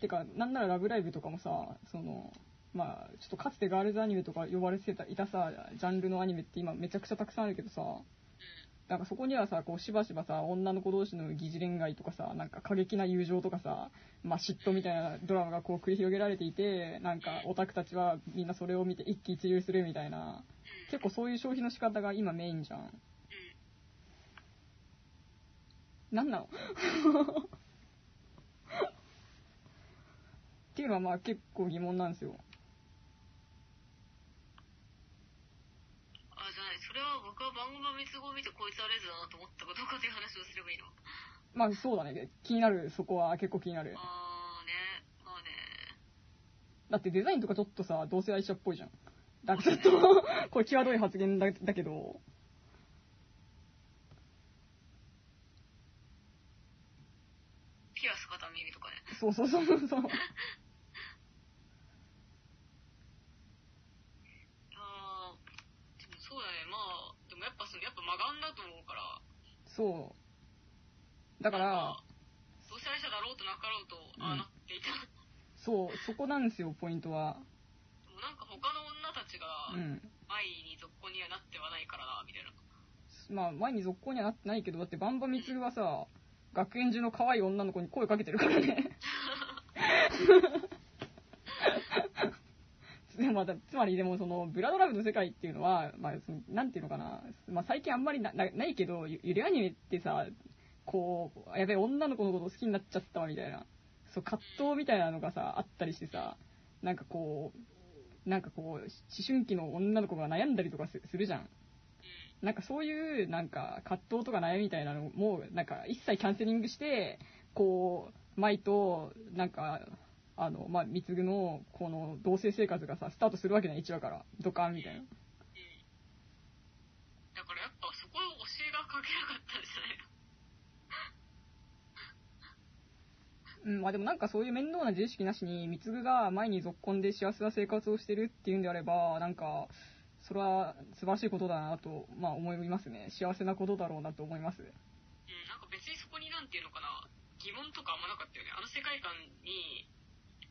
てか、なんならラブライブとかもさ、その、まあ、ちょっとかつてガールズアニメとか呼ばれてた、いたさ、ジャンルのアニメって今めちゃくちゃたくさんあるけどさ、なんかそこにはさ、こうしばしばさ、女の子同士の疑似恋愛とかさ、なんか過激な友情とかさ、まあ嫉妬みたいなドラマがこう繰り広げられていて、なんかオタクたちはみんなそれを見て一喜一憂するみたいな、結構そういう消費の仕方が今メインじゃん。なんなの？っていうのはまあ結構疑問なんですよ。あ、じゃない。それは僕は番組の滅亡を見てこいつはレズだなと思ったかどうかという話をすればいいの？まあそうだね。気になる、そこは結構気になる。あーね。まあね。だってデザインとかちょっとさ、同性愛者っぽいじゃん。だからちょっと、これ際どい発言だだけど、ピアス片耳とかね。そうそうそうそう。あー、でもそうだね。まあ、でもやっぱその、やっぱ魔眼だと思うから。そう。だから、だろうとなかろうと、ああなっていた。そう、そこなんですよ、ポイントは。でもなんか他の女たちが、うん。愛に続行にはなってはないからな、みたいな。まあ、前に続行にはなってないけど、だってバンバミツルはさ、学園中の可愛い女の子に声かけてるからね。で もまた、つまりでもその、ブラドラブの世界っていうのは、まあ、なんていうのかな、まあ最近あんまりなないけど、ゆゆりアニメってさ、こう、やべえ、女の子のこと好きになっちゃったわ、みたいな。そう、葛藤みたいなのがさ、あったりしてさ、なんかこう、なんかこう、思春期の女の子が悩んだりとかすするじゃん。なんかそういう、なんか葛藤とか悩みみたいなのも、なんか一切キャンセリングして、こう、舞と、なんか、あの、まあ、三つぐの、この、同棲生活がさ、スタートするわけない、1話から。ドカンみたいな。うん。だからやっぱそこを教えがかけなかったんじゃないの？うん、まあでもなんかそういう面倒な自意識なしに、三つぐが前に続婚で幸せな生活をしてるっていうんであれば、なんか、それは素晴らしいことだなと、まあ思いますね。幸せなことだろうなと思います。うん、なんか別にそこになんていうのかな、疑問とかあんまなかったよね。あの世界観に、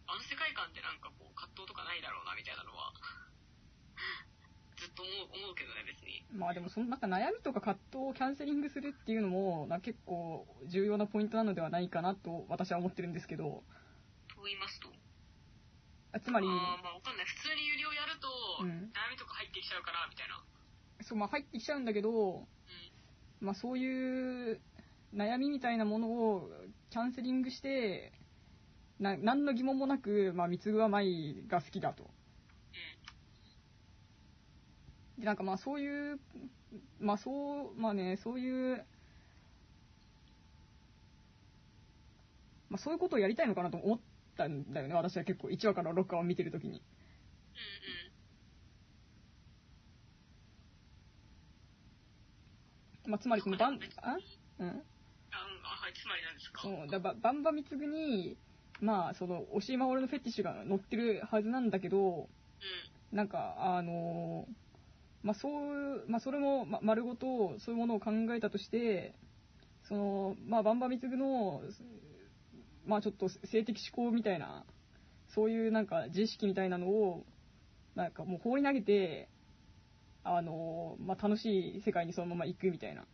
あの世界観ってなんかこう葛藤とかないだろうなみたいなのは、ずっと思う思うけどね、別に。まあでもそのなんか悩みとか葛藤をキャンセリングするっていうのも、な結構重要なポイントなのではないかなと私は思ってるんですけど、と言いますと。あつまり、あーまあわかんない。普通に有料やると、うん悩みとか入ってきちゃうから、みたいな。そう、まあ入ってきちゃうんだけど、うん。まあそういう悩みみたいなものをキャンセリングして、な何の疑問もなく、まあ、三つぐは舞が好きだと。で、なんかまあそういう、まあそう、まあね、そういう、まあそういうことをやりたいのかなと思ったんだよね、私は結構1話から6話を見てるときに。うん。うんまあつまりそのバンあうんあ、うん、あ、はい、つまりなんですか？そうだばバンバミツグにまあ、その、押井守のフェティッシュが載ってるはずなんだけど、うん。なんか、あのまあ、そう、まあ、それも、ま、丸ごと、そういうものを考えたとして、その、まあ、バンバミツグの、まあ、ちょっと性的思考みたいな、そういうなんか、自意識みたいなのを、なんかもう放り投げて、あのまあ、楽しい世界にそのまま行くみたいな。うん。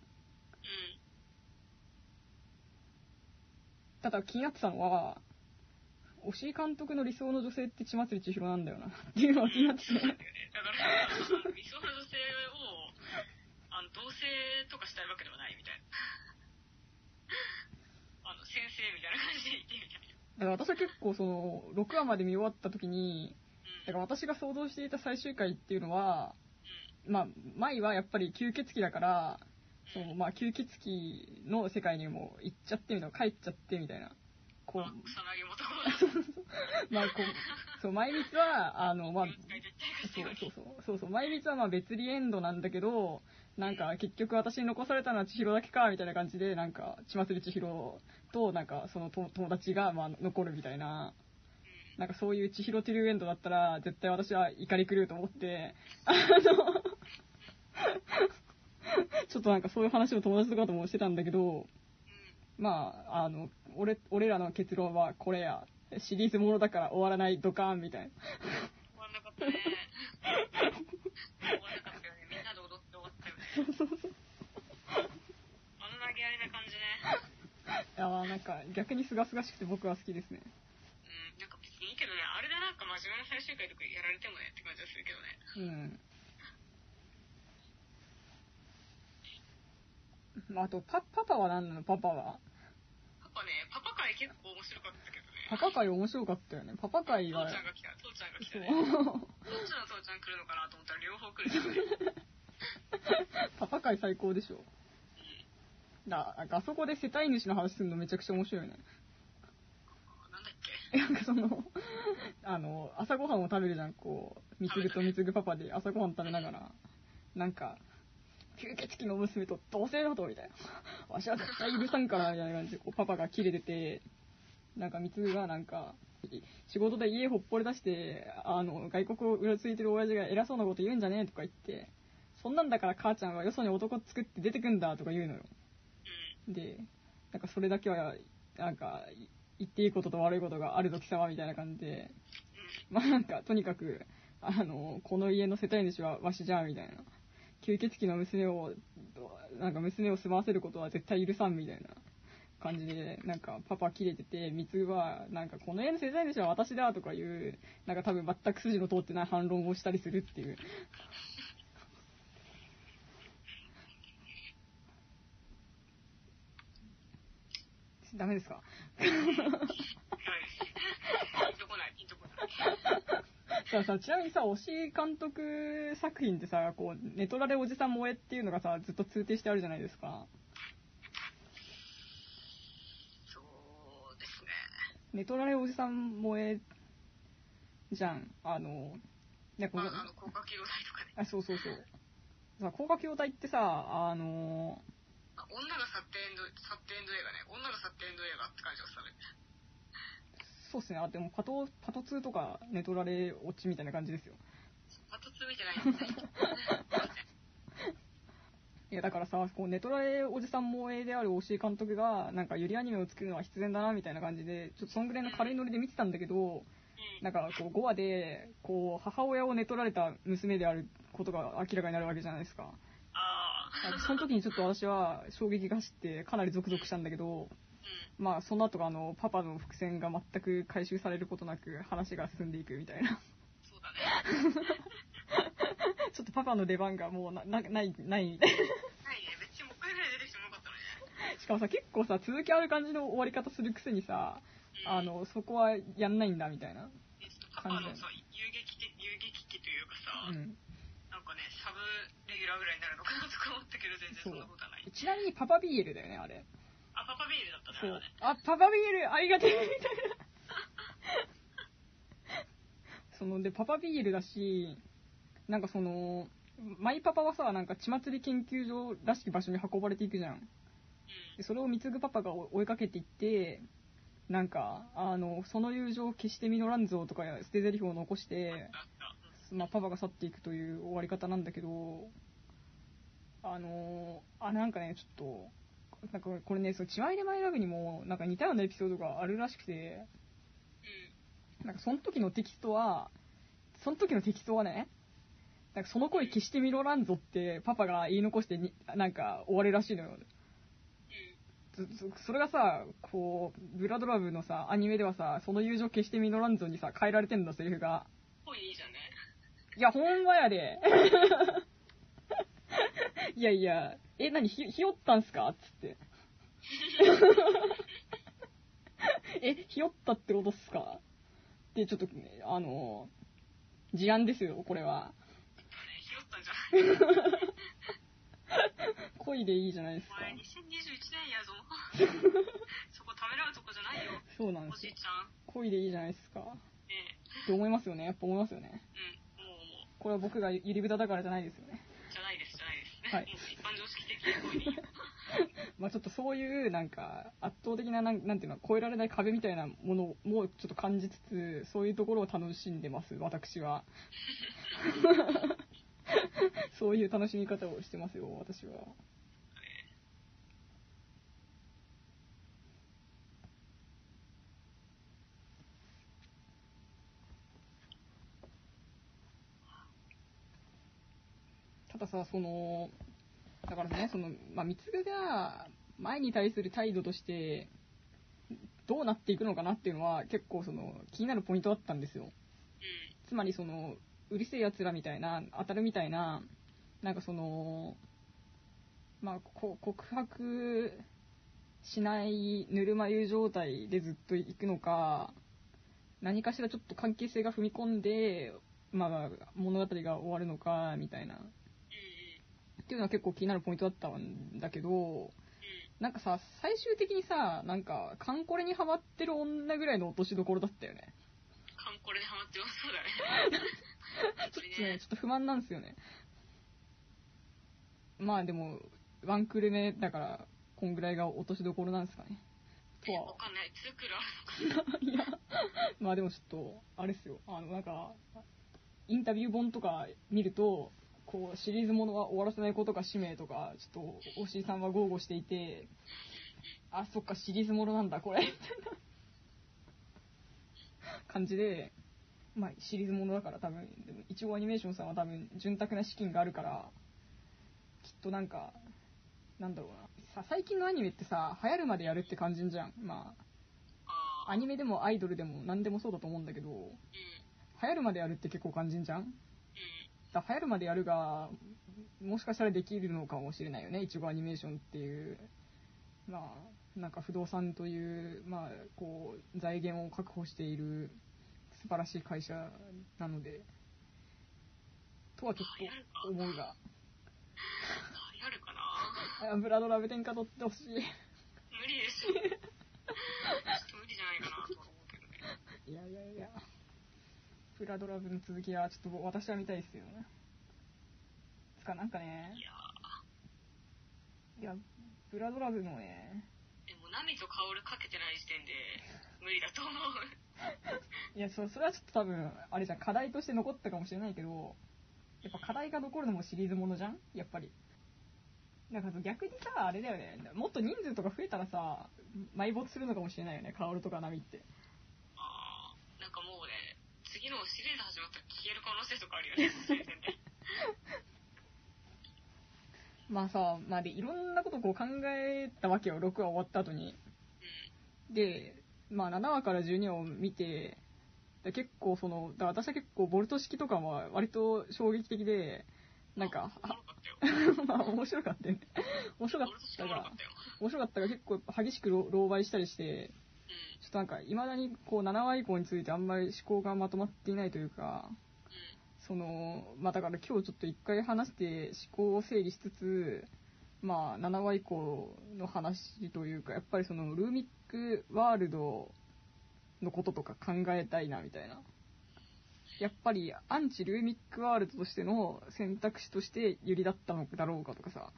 ただ気になってたのは、押井監督の理想の女性って千祭千尋なんだよな。っていうのが気になってて。だから、理想の女性を、あの、同棲とかしたいわけではないみたいな。あの、先生みたいな感じで言ってみたいな。だから私は結構その、6話まで見終わった時に、うん。だから私が想像していた最終回っていうのは、まあ、舞はやっぱり吸血鬼だから、そのまあ、吸血鬼の世界にも行っちゃってみたいな、帰っちゃってみたいな。こ、う、まあ、こう、そう、舞蜜は、あの、まあ、そうそうそう、そうそう、舞蜜はまあ別リエンドなんだけど、なんか結局私に残されたのは千尋だけか、みたいな感じで、なんか、血祭り千尋と、なんかその友達がまあ残るみたいな、なんかそういう千尋ティルエンドだったら、絶対私は怒り狂うと思って、あの、ちょっとなんかそういう話を友達とかともしてたんだけど、まあ、あの、俺、俺らの結論はこれや。シリーズものだから終わらないドカーンみたいな。終わんなかったね。終わんなかったよね。みんなで踊って終わったよね。あの投げやりな感じね。いやーなんか逆に清々しくて僕は好きですね。うん、なんか別にいいけどね、あれでなんか真面目な最終回とかやられてもねって感じはするけどね。うん。まあ、あとパ、パパは何なの？パパは？パパね、パパ会結構面白かったけどね。パパ会面白かったよね。パパ会は父ち、ゃんが来た、父ちゃんが来そうたね。どっちの父ちゃん来るのかなと思ったら両方来るよね。パパ会最高でしょ。だなんかあそこで世帯主の話するのめちゃくちゃ面白いよね。なんだっけ？なんかその、あの、朝ごはんを食べるじゃん、こう、みつぐとみつぐパパで朝ごはん食べながら、なんか、吸血鬼の娘と同棲だと、みたいな。わしは絶対許さんから、みたいな感じで、こう、パパが切れてて、なんかみつぐがなんか、仕事で家ほっぽり出して、あの、外国をうろついてる親父が偉そうなこと言うんじゃねえとか言って、そんなんだから母ちゃんはよそに男作って出てくんだとか言うのよ。うん。で、なんかそれだけは、なんか、い言っていいことと悪いことがあるぞ貴様みたいな感じで、まあなんか、とにかく、あの、この家の世帯主はわしじゃんみたいな。吸血鬼の娘を、なんか娘を住まわせることは絶対許さんみたいな感じで、なんかパパ切れてて、三つは、なんかこの家の世帯主は私だとかいう、なんか多分全く筋の通ってない反論をしたりするっていう。ダメですか？はい。ピンとこない、ピンとこない。さあさ、ちなみにさ、推し監督作品ってさ、こう、ネトラレおじさん萌えっていうのがさ、ずっと通底してあるじゃないですか。そうですね。ネトラレおじさん萌えじゃん。あの、ね、このああの、高架機動隊とかね。あ、そうそうそう。さ、高架機動隊ってさ、あの、あ女が去ってエンド、去ってエンド映画ね。女が去ってエンド映画って感じがする。そうっすね、あ、でもパト、パト2とかネトラレオチみたいな感じですよ。パト2見てないんですね。いや、だからさ、こう、ネトラレおじさん萌えである推し監督が、なんか、ゆりアニメを作るのは必然だな、みたいな感じで、ちょっとそんぐらいの軽いノリで見てたんだけど、うん。なんか、こう、5話で、こう、母親を寝取られた娘であることが明らかになるわけじゃないですか。ああ。あその時にちょっと私は衝撃が走って、かなりゾクゾクしたんだけど、うん。まあ、その後が、あの、パパの伏線が全く回収されることなく、話が進んでいくみたいな。そうだね。ちょっとパパの出番がもうな、な、ない、ないみたいな。ないね。別にもう一回ぐらい出てきてもよかったのね。しかもさ、結構さ、続きある感じの終わり方するくせにさ、うんあの、そこはやんないんだ、みたいな。パパのさ、遊撃機、遊撃機というかさ、うん。なんかね、サブレギュラーぐらいになるのかなとか思ったけど、全然そんなことはない。ちなみにパパビールだよね、あれ。あ、パパビールだったね、あそう。あ、パパビールありがてえみたいな。その、で、パパビールだし、なんかその、マイパパはさ、なんか血祭り研究所らしき場所に運ばれていくじゃん。うん。でそれを貢ぐパパが追いかけていって、なんか、あの、その友情を決して実らんぞとか捨て台詞を残して。まあ、パパが去っていくという終わり方なんだけど、あのあ、なんかね、ちょっと、なんかこれね、そう、血まいれマイラブにも、なんか似たようなエピソードがあるらしくて、うん。なんかその時のテキストは、その時のテキストはね、なんかその声決して実らんぞってパパが言い残してに、なんか終わるらしいのよ。うん。それがさ、こう、ブラドラブのさ、アニメではさ、その友情決して実らんぞにさ、変えられてんだ、セリフが。ぽいいいじゃんね？いや、ほんまやで。いやいや、え、何ひ、ひよったんすか？つって。え、ひよったってことっすか？で、ちょっとね、あの、事案ですよ、これは。あれ、拾ったんじゃない 恋でいいじゃないですかお。前2021年やぞ。そこためらうとこじゃないよ。そうなんですよおじい。ちゃん。恋でいいじゃないですか。えって思いますよね。やっぱ思いますよね。えうん。もうもう。これは僕がゆり豚だからじゃないですよね。はい一般常識的な声でいいよ。まあちょっとそういうなんか圧倒的ななんなんていうの越えられない壁みたいなものもちょっと感じつつそういうところを楽しんでます私は そういう楽しみ方をしてますよ私はさそのだからね、その、まあ、三つが前に対する態度として、どうなっていくのかなっていうのは結構その気になるポイントだったんですよ。うん。つまりその、うるせえ奴らみたいな、当たるみたいな、なんかその、まあ、こ告白しないぬるま湯状態でずっと行くのか、何かしらちょっと関係性が踏み込んで、まあ、物語が終わるのか、みたいな。うん。っていうのは結構気になるポイントだったんだけど、なんかさ、最終的にさ、なんか、カンコレにハマってる女ぐらいの落としどころだったよね。カンコレでハマってます、そうだね。ちょっとね、ちょっと不満なんですよね。まあでも、ワンクール目だから、こんぐらいが落としどころなんですかね。とはわ。かんない。クールあるのか いや、まあでもちょっと、あれですよ。あの、なんか、インタビュー本とか見ると、こう、シリーズものは終わらせないことが使命とか、ちょっと、おしいさんは豪語していて、あ、そっか、シリーズものなんだ、これ、みたいな感じで、まあ、シリーズものだから多分、でも、いちごアニメーションさんは多分、潤沢な資金があるから、きっとなんか、なんだろうな。さ、最近のアニメってさ、流行るまでやるって感じんじゃん。まあ、あアニメでもアイドルでも何でもそうだと思うんだけど。流行るまでやるって結構肝心じゃん流行るまでやるが、もしかしたらできるのかもしれないよね、いちごアニメーションっていう、まあ、なんか不動産という、まあ、こう、財源を確保している素晴らしい会社なので、とはちょっと思うが、流行るかな？あブラドラベ天下取ってほしい。無理です。ちょっと無理じゃないかなとは思うけどね。いやいやいや、ブラドラブの続きはちょっと私は見たいですよね。つかなんかねい、やいや、ブラドラブのね、でも、ナミとカオルかけてない時点で、無理だと思う。いや、そそれはちょっと多分、あれじゃん、課題として残ったかもしれないけど、やっぱ課題が残るのもシリーズものじゃんやっぱり。なんか逆にさ、あれだよね、もっと人数とか増えたらさ、埋没するのかもしれないよね、カオルとかナミって。あー、なんかもうね、次のシリーズ始まったら消える可能性とかあるよね。まあさ、まあで、いろんなことこう考えたわけよ、6話終わった後に。で、まあ7話から12話を見て、で結構その、だ私は結構ボルト式とかも割と衝撃的で、なんか、おもろかったよ。まあ面白かったよね。面白かったが。面白かったが結構激しくろ狼狽したりして、となんか未だにこう7話以降についてあんまり思考がまとまっていないというか、その、まあだから今日ちょっと一回話して思考を整理しつつ、まあ7話以降の話というか、やっぱりそのルーミックワールドのこととか考えたいなみたいな。やっぱりアンチルーミックワールドとしての選択肢として有利だったのだろうかとかさ。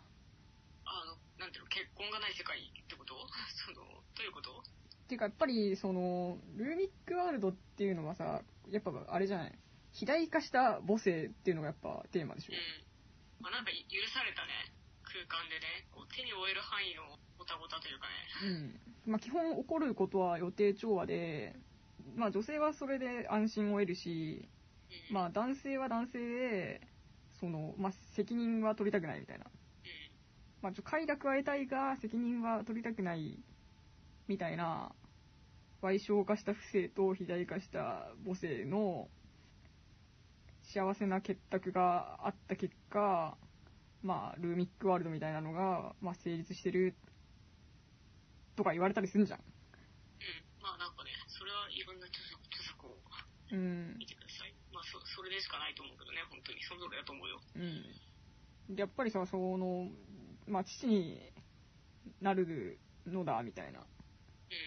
あの、なんていうの、結婚がない世界ってこと？その、どういうこと？っていうかやっぱりそのルーミックワールドっていうのはさやっぱあれじゃない？肥大化した母性っていうのがやっぱテーマでしょ？うん。まあなんか許されたね、空間でね、こう手に負える範囲のごたごたというかね。うんまあ、基本起こることは予定調和で、まあ、女性はそれで安心を得るし、うん。まあ、男性は男性でその、まあ、責任は取りたくないみたいな、うん。まあ、ちょ快楽は得たいが責任は取りたくないみたいな賠償化した不正と肥大化した母性の幸せな結託があった結果、まあ、ルーミックワールドみたいなのが、まあ、成立してるとか言われたりするんじゃん。うん。まあなんかね、それはいろんな著作著作をうん見てください。まあそそれでしかないと思うけどね、本当に。その通りだと思うよ。うん、でやっぱりさその、まあ、父になるのだみたいな、うん。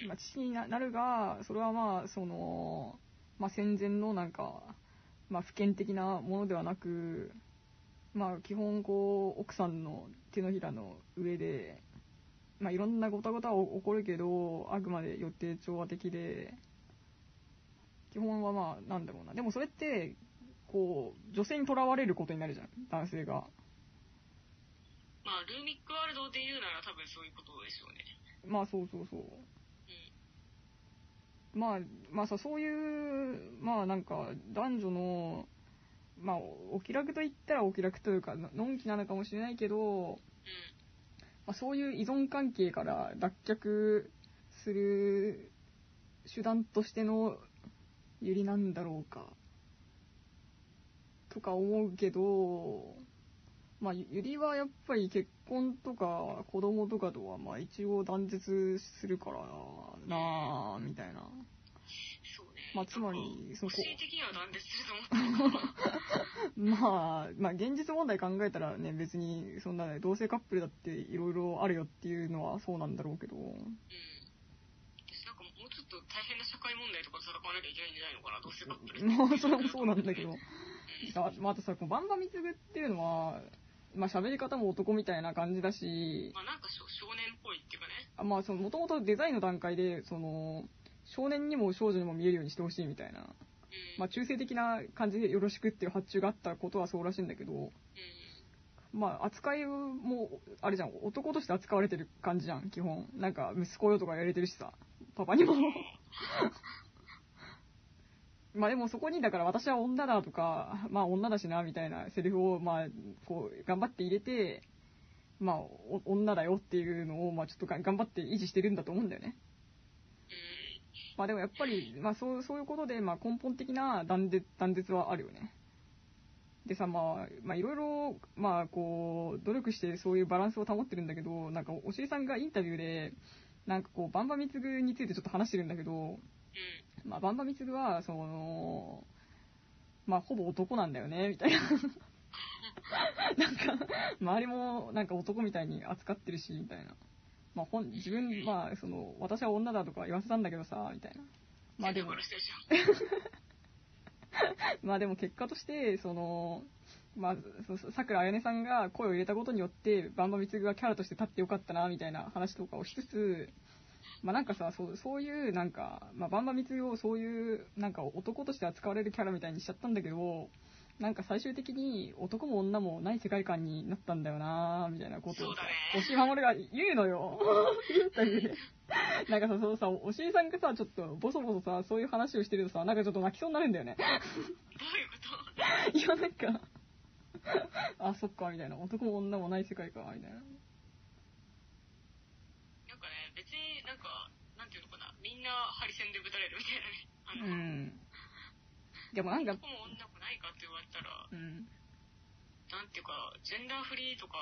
まあ、父にななるがそれはまあその、まあ、戦前のなんか、まあ、普遍的なものではなく、まあ、基本こう奥さんの手のひらの上で、まあ、いろんなごたごたは起こるけどあくまで予定調和的で基本はまあなんだろうなでもそれってこう女性にとらわれることになるじゃん男性が。まあルーミックワールドで言うなら多分そういうことでしょうね。まあそうそうそう。うん。まあ、まあさ、そういう、まあなんか、男女の、まあ、お気楽と言ったらお気楽というか、ののんきなのかもしれないけど、うん。まあ、そういう依存関係から脱却する手段としてのゆりなんだろうか。とか思うけど、まあ、ゆゆりはやっぱり結婚とか子供とかとは、まあ一応断絶するからなあみたいな。そうね。まあつまりそこ個人的には断絶すると思ったけど。まあ、まあ、現実問題考えたらね、別に、そんなね、同性カップルだっていろいろあるよっていうのはそうなんだろうけど、うん。私なんかもうちょっと大変な社会問題とかと戦わなきゃいけないんじゃないのかな、どうせカップル まあ、それもそうなんだけど、うん。あまあ、あとさ、このバンバミツグっていうのは、まあ、喋り方も男みたいな感じだし、まあなんか少少年っぽいっていうかね。あまあ、その、もともとデザインの段階で、その、少年にも少女にも見えるようにしてほしいみたいな、うん。まあ、中性的な感じでよろしくっていう発注があったことはそうらしいんだけど、うん。まあ、扱いも、あれじゃん、男として扱われてる感じじゃん、基本。なんか、息子よとか言われてるしさ、パパにも。まあでもそこに、だから私は女だとか、まあ女だしな、みたいなセリフを、まあ、こう、頑張って入れて、まあ、お女だよっていうのを、まあちょっとが頑張って維持してるんだと思うんだよね。まあでもやっぱり、まあそうそういうことで、まあ根本的な断絶断絶はあるよね。でさ、まあ、まあいろいろ、まあこう、努力してそういうバランスを保ってるんだけど、なんかおしりさんがインタビューで、なんかこう、バンバミツグについてちょっと話してるんだけど、うん。まあバンバミツグは、その、まあほぼ男なんだよね、みたいな。なんか、周りもなんか男みたいに扱ってるし、みたいな。まあ、本自分、まあ、その、私は女だとか言わせたんだけどさ、みたいな。まあでも。まあでも結果として、その、まあ、そさくらあやねさんが声を入れたことによって、バンバミツグがキャラとして立ってよかったな、みたいな話とかをしつつ、まあなんかさ、そうそういう、なんか、まあバンバミツグをそういう、なんか男として扱われるキャラみたいにしちゃったんだけど、なんか最終的に男も女もない世界観になったんだよなみたいなことを押し守が言うのよ。インタビューで。なんかさ、そうさ、おしりさんがさ、ちょっとボソボソさ、そういう話をしてるとさ、なんかちょっと泣きそうになるんだよね。どういうこと？いや、なんか、あ、そっか、みたいな。男も女もない世界か、みたいな。なんかね、別になんか、なんていうのかな、ハリセンでぶたれるみたいなね。あうの、ん。でもなんか、男も女もないかって言われたら、うん。なんていうか、ジェンダーフリーとか、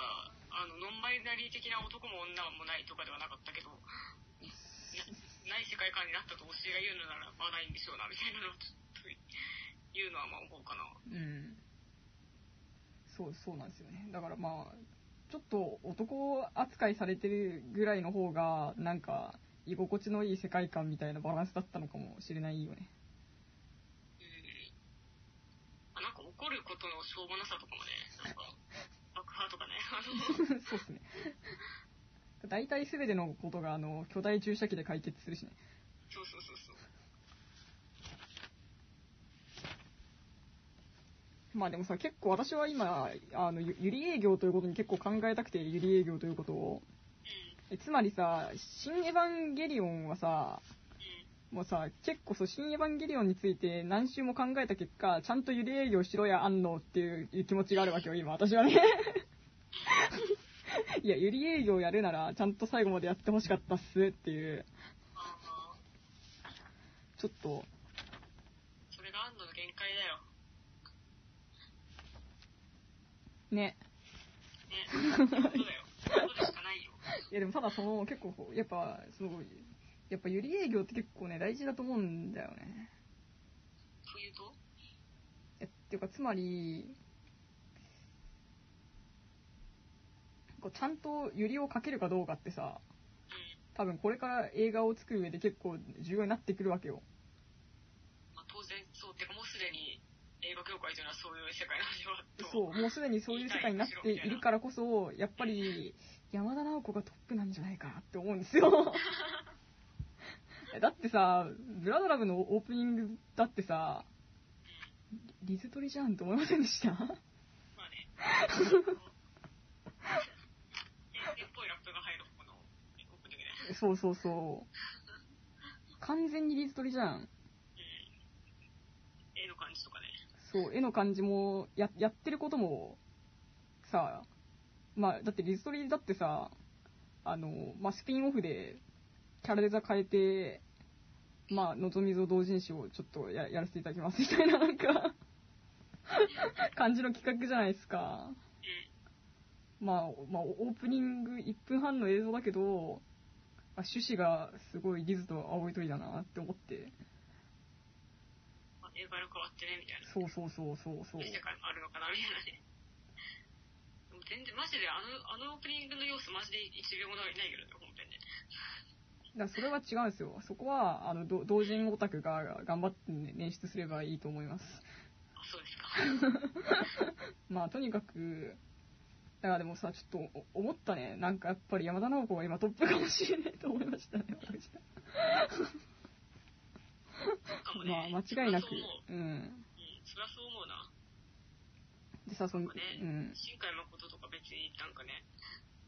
あの、ノンバイナリー的な男も女もないとかではなかったけど、なない世界観になったと教えが言うのなら、まあないんでしょうな、みたいなのをちょっと言うのはまあ思うかな。うん。そう、そうなんですよね。だからまあ、ちょっと男扱いされてるぐらいの方が、なんか、居心地のいい世界観みたいなバランスだったのかもしれないよね。うん。あなんか怒ることのしょうもなさとかもね、なんか、爆破とかね、あの、そうっすね。大体全てのことが、あの、巨大注射器で解決するしね。そうそうそうそう。まあでもさ、結構私は今、あの、ゆゆり営業ということに結構考えたくて、ゆり営業ということを。つまりさ、新エヴァンゲリオンはさ、うん。もうさ、結構そう、新エヴァンゲリオンについて何周も考えた結果、ちゃんとゆり営業しろや、あんのっていう気持ちがあるわけよ、今、私はね。いや、ゆり営業やるなら、ちゃんと最後までやってほしかったっすっていう、ちょっと、それが安野の限界だよ。ね。ね。そうだよ。そうでいや、でもただその、結構、やっぱ、その、やっぱゆり営業って結構ね、大事だと思うんだよね。というと？えっていうか、つまり、こうちゃんとゆりをかけるかどうかってさ、うん。多分これから映画を作る上で結構重要になってくるわけよ。まあ当然そう。てかもうすでに映画業界というのはそういう世界なん。そう、もうすでにそういう世界になっているからこそ、やっぱり山田直子がトップなんじゃないかなって思うんですよ。だってさ、ブラドラブのオープニングだってさ、リズトリじゃんと思いませんでした？まあね。そうそうそう。完全にリズトリじゃん。絵の感じとかね。そう、絵の感じも、や、やってることも、さ、まあ、だってリズトリだってさ、あの、まあ、スピンオフで、キャラデザ変えて、まあ、のぞみぞ同人誌をちょっとややらせていただきますみたいな、なんか、感じの企画じゃないですか。うん。まあ、まあ、オープニング1分半の映像だけど、まあ、趣旨がすごいリズと青い鳥だなって思って。まあ、映画が変わってね、みたいな。そうそうそうそうそう。世界もあるのかな、みたいなね。でも全然、マジであの、あのオープニングの要素マジで1秒もないないけどね、本編で。だからそれは違うんですよ。そこは、あの、ど同人オタクが頑張ってね捻出すればいいと思います。あ、そうですか。まあ、とにかく、だからでもさ、ちょっとお思ったね。なんかやっぱり山田直子が今トップかもしれないと思いましたね、かもね。まあ、間違いなくう思。う。うん。うん、そりゃそう思うな。でさ、その、ね、うん。新海誠とか別になんかね、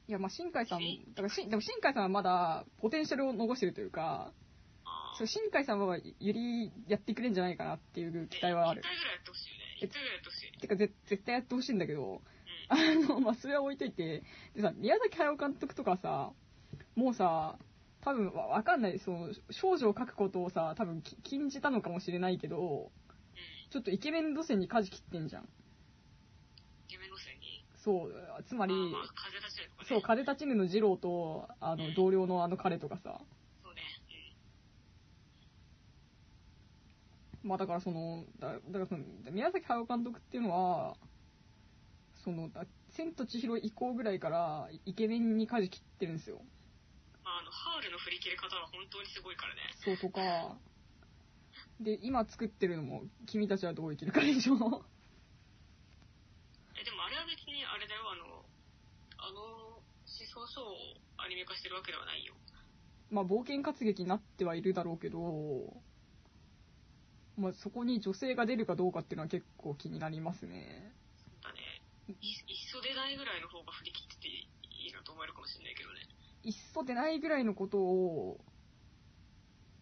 いや、まあ、新海さんも、だからし、でも新海さんはまだポテンシャルを残してるというか、そう新海さんはゆりやってくれんじゃないかなっていう期待はある1。回ぐらいやってほしいよね。1回ぐらいやってほしい。てか、ぜ絶対やってほしいんだけど、うん。あの、まあ、それは置いといて、でさ、宮崎駿監督とかさ、もうさ、多分わわかんない、その、少女を描くことをさ、多分き禁じたのかもしれないけど、うん。ちょっとイケメン路線に舵切ってんじゃん。夢路線に？そう、つまり、風立ちぬとかね。そう、風立ちぬの二郎と、あの、同僚のあの彼とかさ、そうね。まあだからその、だだからその、宮崎駿監督っていうのは、その、だ千と千尋以降ぐらいからイケメンに舵切ってるんですよ。の、ハウルの振り切り方は本当にすごいからね。そうとか、で、今作ってるのも、君たちはどう生きるかでしょ。え、でもあれは別にあれだよ、あの、あの、思想書をアニメ化してるわけではないよ。まあ、冒険活劇になってはいるだろうけど、まあ、そこに女性が出るかどうかっていうのは結構気になりますね。だね。い、いっそ出ないぐらいの方が振り切ってていいなと思えるかもしれないけどね。いっそ出ないぐらいのことを、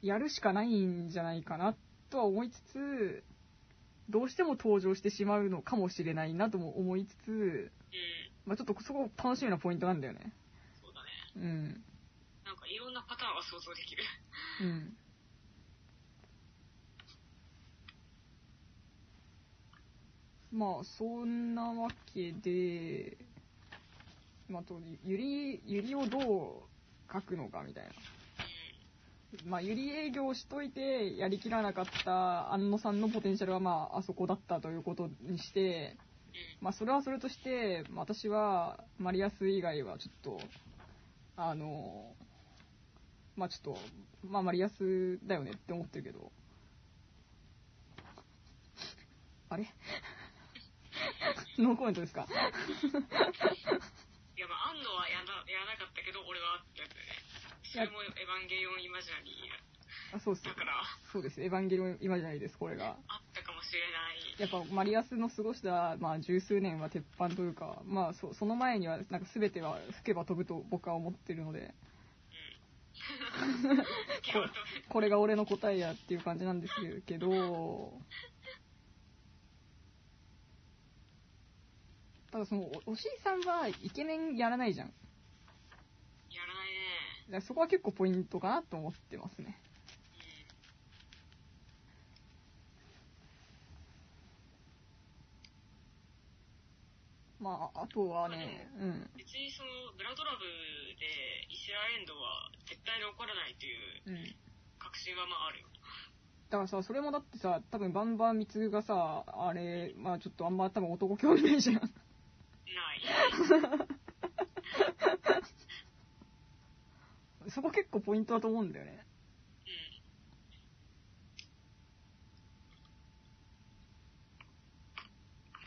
やるしかないんじゃないかなとは思いつつ、どうしても登場してしまうのかもしれないなとも思いつつ、うん。まあ、ちょっとそこ楽しみなポイントなんだよね。そうだね。うん。なんかいろんなパターンは想像できる。うん。まあ、そんなわけで、まあ、と、ゆり、ゆりをどう書くのかみたいな。まあ、ゆり営業しといて、やりきらなかった安野さんのポテンシャルはまあ、あそこだったということにして、まあ、それはそれとして、私は、マリアス以外はちょっと、あの、まあちょっと、まあマリアスだよねって思ってるけど、あれ？ノーコメントですか？いや、まあ、安野はやらやらなかったけど、俺はってやつだよね。それもエヴァンゲリオンイマジナリーあそうっすだから、そうです。エヴァンゲリオン今じゃないです、これが。あったかもしれない。やっぱマリアスの過ごした、まあ、十数年は鉄板というか、まあ、そその前にはなんか全ては吹けば飛ぶと僕は思ってるのでうん。ここれが俺の答えやっていう感じなんですけどただそのおおしいさんはイケメンやらないじゃんだかやらないね。らそこは結構ポイントかなと思ってますねまああとはねうんうん。別にその、ブラドラブでイスラエンドは絶対に起こらないといううん確信はまああるよ。だからさ、それもだってさ、多分バンバン貢がさ、あれ、まあちょっとあんま多分男興味ないじゃん。ない。そこ結構ポイントだと思うんだよね。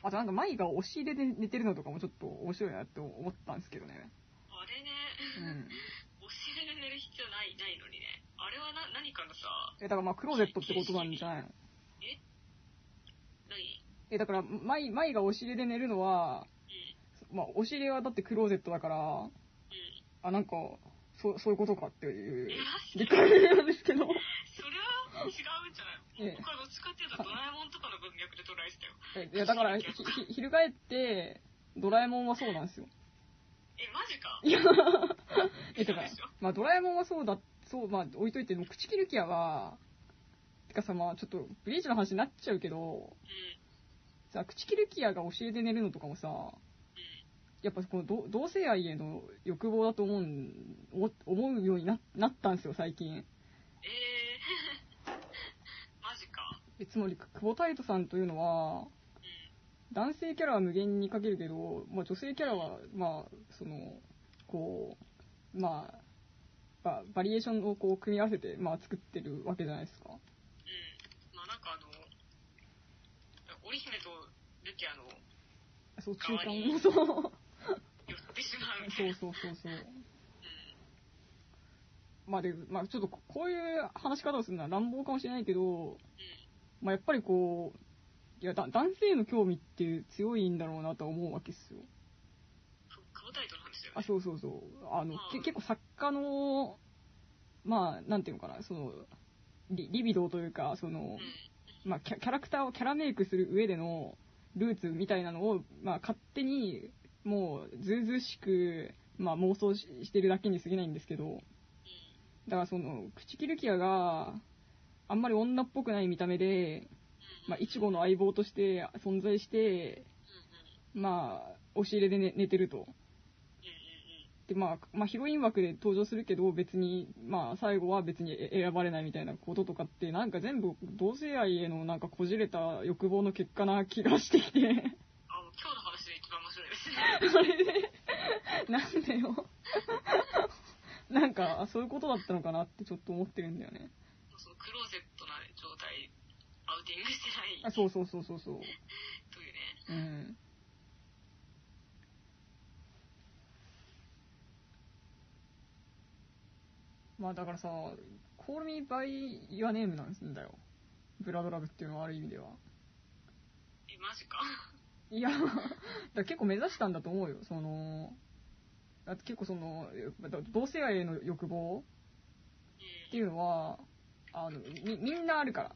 うん。あとなんか、舞が押し入れで寝てるのとかもちょっと面白いなって思ったんですけどね。あれね、うん。お尻で寝る必要ない、ないのにね。あれはな、何かのさ、え、だからまあクローゼットってことなんじゃないのえ？何？え、だから、舞、舞が押し入れで寝るのは、うん。まあ押し入れはだってクローゼットだから、うん。あ、なんか、そう、そういうことかっていう理で解なんですけど。それは違うんじゃない？ええ僕はどっちかっていうとドラえもんとかの文脈で捉えてたよ。えいや、だから、ひ、ひ、翻って、ドラえもんはそうなんですよ。え、マジか？いや、え、だからまあ、ドラえもんはそうだ、そう、まあ、置いといて、もう口切るキアは、てかさ、まあ、ちょっと、ブリーチの話になっちゃうけど、うん。さ、口切るキアが教えて寝るのとかもさ、うん。やっぱこの同同性愛への欲望だと思うん、思思うようにななったんですよ、最近。えー、マジか。えつまり、久保タイトさんというのは、うん。男性キャラは無限にかけるけど、まあ、女性キャラは、まあ、その、こう、まあ、ババリエーションをこう組み合わせて、まあ、作ってるわけじゃないですか。うん。まあなんかあの、織姫とルキアのそう、中間もそう。寄ってしまうみたそいうな。そうそうそう。うん。まあで、まあちょっとこういう話し方をするのは乱暴かもしれないけど、うん。まあやっぱりこう、いや、だ男性への興味って強いんだろうなとは思うわけですよ。タイトの話だよあ、ね。そうそうそう。あの、けうん結構作家の、まあ、なんていうのかな、その、リリビドーというか、その、うん。まあキャ、キャラクターをキャラメイクする上でのルーツみたいなのを、まあ、勝手に、もう、ずうずうしく、まあ、妄想してるだけに過ぎないんですけど、だからその、口切るキアが、あんまり女っぽくない見た目で、まあ、イチゴの相棒として存在して、まあ、押し入れで寝寝てると。で、まあ、まあ、ヒロイン枠で登場するけど、別に、まあ、最後は別に選ばれないみたいなこととかって、なんか全部同性愛へのなんかこじれた欲望の結果な気がしてきて、あ、もう今日のそれで、なんでよ。なんか、あそういうことだったのかなってちょっと思ってるんだよね。そのクローゼットな状態、アウティングしてないあ、そうそうそうそうそう。というね。うん。まあだからさ、Call Me By Your Name なんだよ。ブラドラブっていうのはある意味では。え、マジか。いや、だ結構目指したんだと思うよ。その、だって結構その、だ同性愛への欲望うん。っていうのは、あの、み、みんなあるから。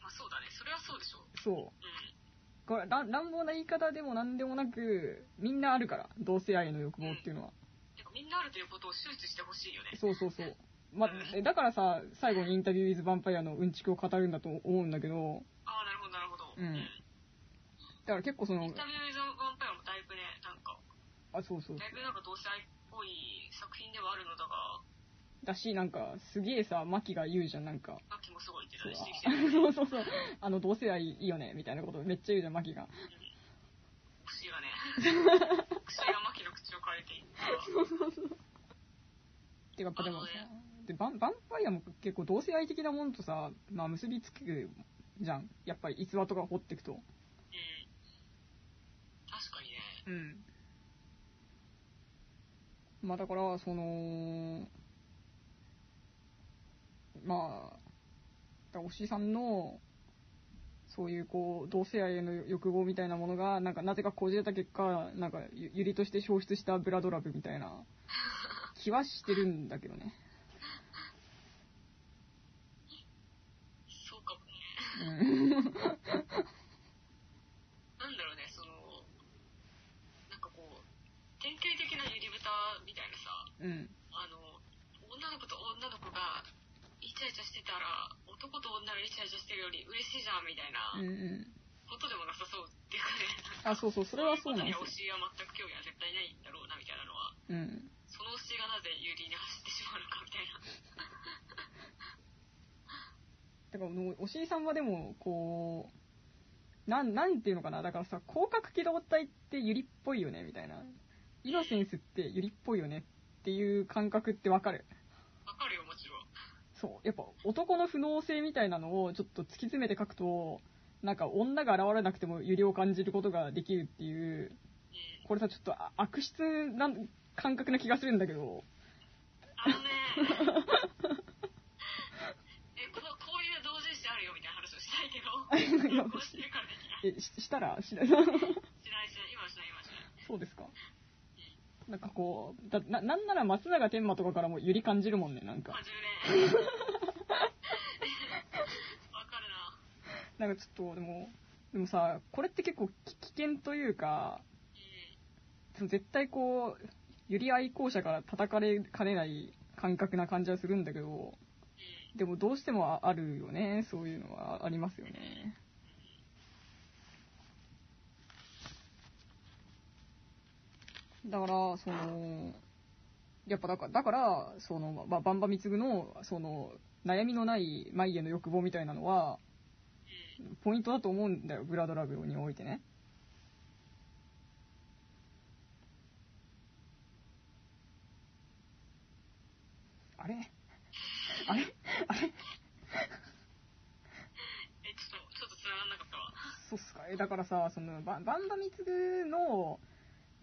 まあそうだね。それはそうでしょう。そう。うん。これ乱乱暴な言い方でも何でもなく、みんなあるから。同性愛への欲望っていうのは。てかみんなあるということを周知してほしいよね。そうそうそう。ま、えだからさ、最後にインタビュー・ウィズ・ヴァンパイアのうんちくを語るんだと思うんだけど、ああ、なるほど、なるほど。うんだから結構そのイン、タビュー・パイアもだいぶね、なんか、あ、そうそうだいぶなんか同性愛っぽい作品ではあるのだが、だし、なんか、すげえさ、マキが言うじゃん、なんか。マキもすごいってそう出してきてる。そうそうそう。あの、同性愛いいよね、みたいなことめっちゃ言うじゃん、マキが。口がね、口がマキの口を変えていった。てか、やっぱでもさあの、でヴァンヴァンパイアも結構同性愛的なものとさ、まあ結びつくじゃん。やっぱり逸話とか掘っていくと。うん。まあだから、その、まあ、だから推しさんの、そういうこう、同性愛への欲望みたいなものが、なんかなぜかこじれた結果、なんかゆゆりとして消失したブラドラブみたいな気はしてるんだけどね。そうかもね。うん。なんだろうね、その、なんかこう、典型的なゆり豚みたいなさ、うん。あの、女の子と女の子がイチャイチャしてたら、男と女がイチャイチャしてるより嬉しいじゃんみたいなうんうん。ことでもなさそうっていうかね。あ、そうそう、それはそうなんですよそういうこと。には全く興味は絶対ないんだろうなみたいなのは、うん。その推しがなぜ有利に走ってしまうのかみたいな。だから、おしりさんはでも、こう、なん、なんていうのかな。だからさ、広角機動隊ってゆりっぽいよね、みたいな。イノセンスってゆりっぽいよねっていう感覚ってわかる？わかるよ、もちろん。そう。やっぱ男の不能性みたいなのをちょっと突き詰めて書くと、なんか女が現れなくてもゆりを感じることができるっていう、うん。これさ、ちょっとあ悪質な感覚な気がするんだけど、あのね、え、この、こういう同人誌あるよみたいな話をしたいけど、してるからできない。え、ししたら？しない しないしない、今はしない、今はしない。そうですか？なんかこう、だななんなら松永天馬とかからもゆり感じるもんね、なんかまあ、。10年。わかるな。なんかちょっと、でも、でもさ、これって結構き危険というか、うん。絶対こう、ゆり愛好者から叩かれかねない感覚な感じはするんだけど、うん。でもどうしてもああるよね、そういうのはありますよね。だから、その、やっぱだから、だから、その、まあ、バンバミツグの、その、悩みのない眉への欲望みたいなのは、ポイントだと思うんだよ、ブラドラブにおいてね。あれ？あれ？あれ？え、ちょっと、ちょっと繋がんなかったわ。そうっすか。え、だからさ、その、ババンバミツグの、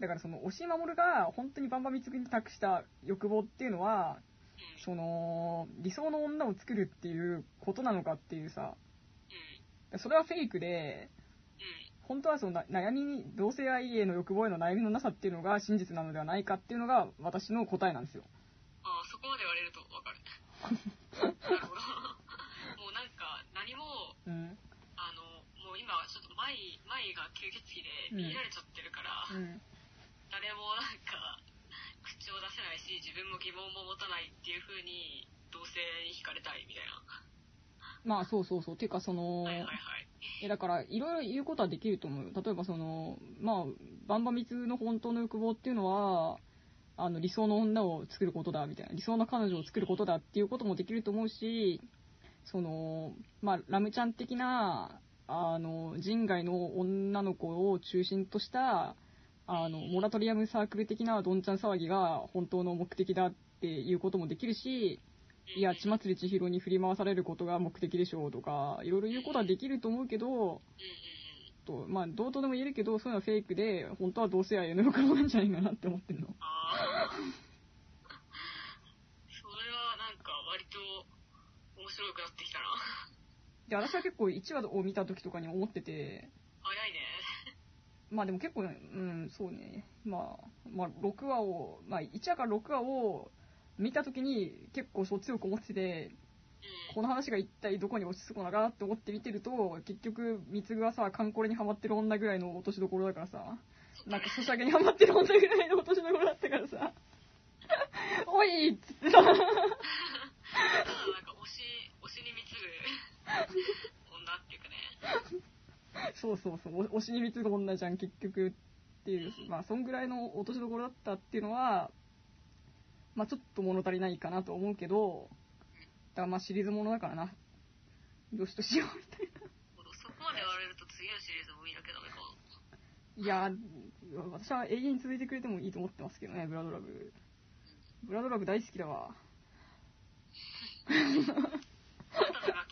だからその、押し守が本当にバンバミツグに託した欲望っていうのは、うん。その、理想の女を作るっていうことなのかっていうさ、うん。それはフェイクで、うん。本当はそのな悩みに、同性愛への欲望への悩みのなさっていうのが真実なのではないかっていうのが私の答えなんですよ。ああ、そこまで言われるとわかる。なるほど。もうなんか、何も、うん。あの、もう今、ちょっと前、前が吸血鬼で見られちゃってるから、うん。誰もなんか、口を出せないし、自分も疑問も持たないっていう風に、同性に惹かれたいみたいな。まあそうそうそう。ていうかその、はいはいはい。え、だから、いろいろ言うことはできると思うよ。例えば、その、まあ、バンバミツの本当の欲望っていうのは、あの、理想の女を作ることだ、みたいな。理想の彼女を作ることだっていうこともできると思うし、その、まあ、ラムちゃん的な、あの、人外の女の子を中心とした、あの、モラトリアムサークル的などんちゃん騒ぎが本当の目的だっていうこともできるし、いや、血祭り千尋に振り回されることが目的でしょうとか、いろいろ言うことはできると思うけど。とまあ、どうとでも言えるけど、そういうのはフェイクで、本当は同性愛への欲望なんじゃないかなって思ってるの。ああ。それはなんか割と面白くなってきたな。で、私は結構1話を見た時とかに思ってて、早いね。まあでも結構、うん、そうね。まあ、まあ、6話を、まあ、1話から6話を見た時に結構そう強く思ってて、うん。この話が一体どこに落ち着くのかなって思って見てると、結局、三つぐはさ、カンコレにハマってる女ぐらいの落としどころだからさ、なんかソシャゲにハマってる女ぐらいの落としどころだったからさ、おいっつって さ、なんか推し、推しに貢ぐ女っていうかね。そうそうそう、お推しに貢ぐ女じゃん、結局っていう、まあ、そんぐらいの落としどころだったっていうのは、まあ、ちょっと物足りないかなと思うけど、だからまあ、シリーズものだからな、よしとしようみたいな。そこまで言われると次のシリーズも見なきゃダメか。いやー、私は永遠に続いてくれてもいいと思ってますけどね、ブラドラブ。ブラドラブ大好きだわ。あ。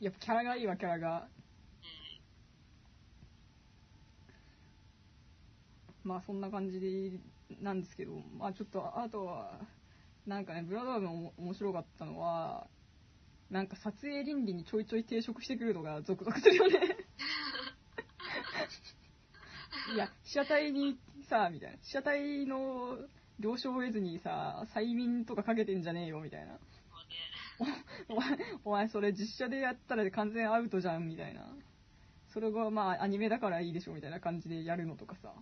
やっぱキャラがいいわ、キャラが。うん。まあそんな感じでなんですけど、まあちょっと、あとは、なんかね、ブラドラブの面白かったのは、なんか撮影倫理にちょいちょい抵触してくるのがゾクゾクするよね。いや、被写体にさ、みたいな。被写体の了承を得ずにさ、催眠とかかけてんじゃねえよ、みたいな。お前、お前それ実写でやったら完全アウトじゃん、みたいな。それがまあアニメだからいいでしょ、みたいな感じでやるのとかさ。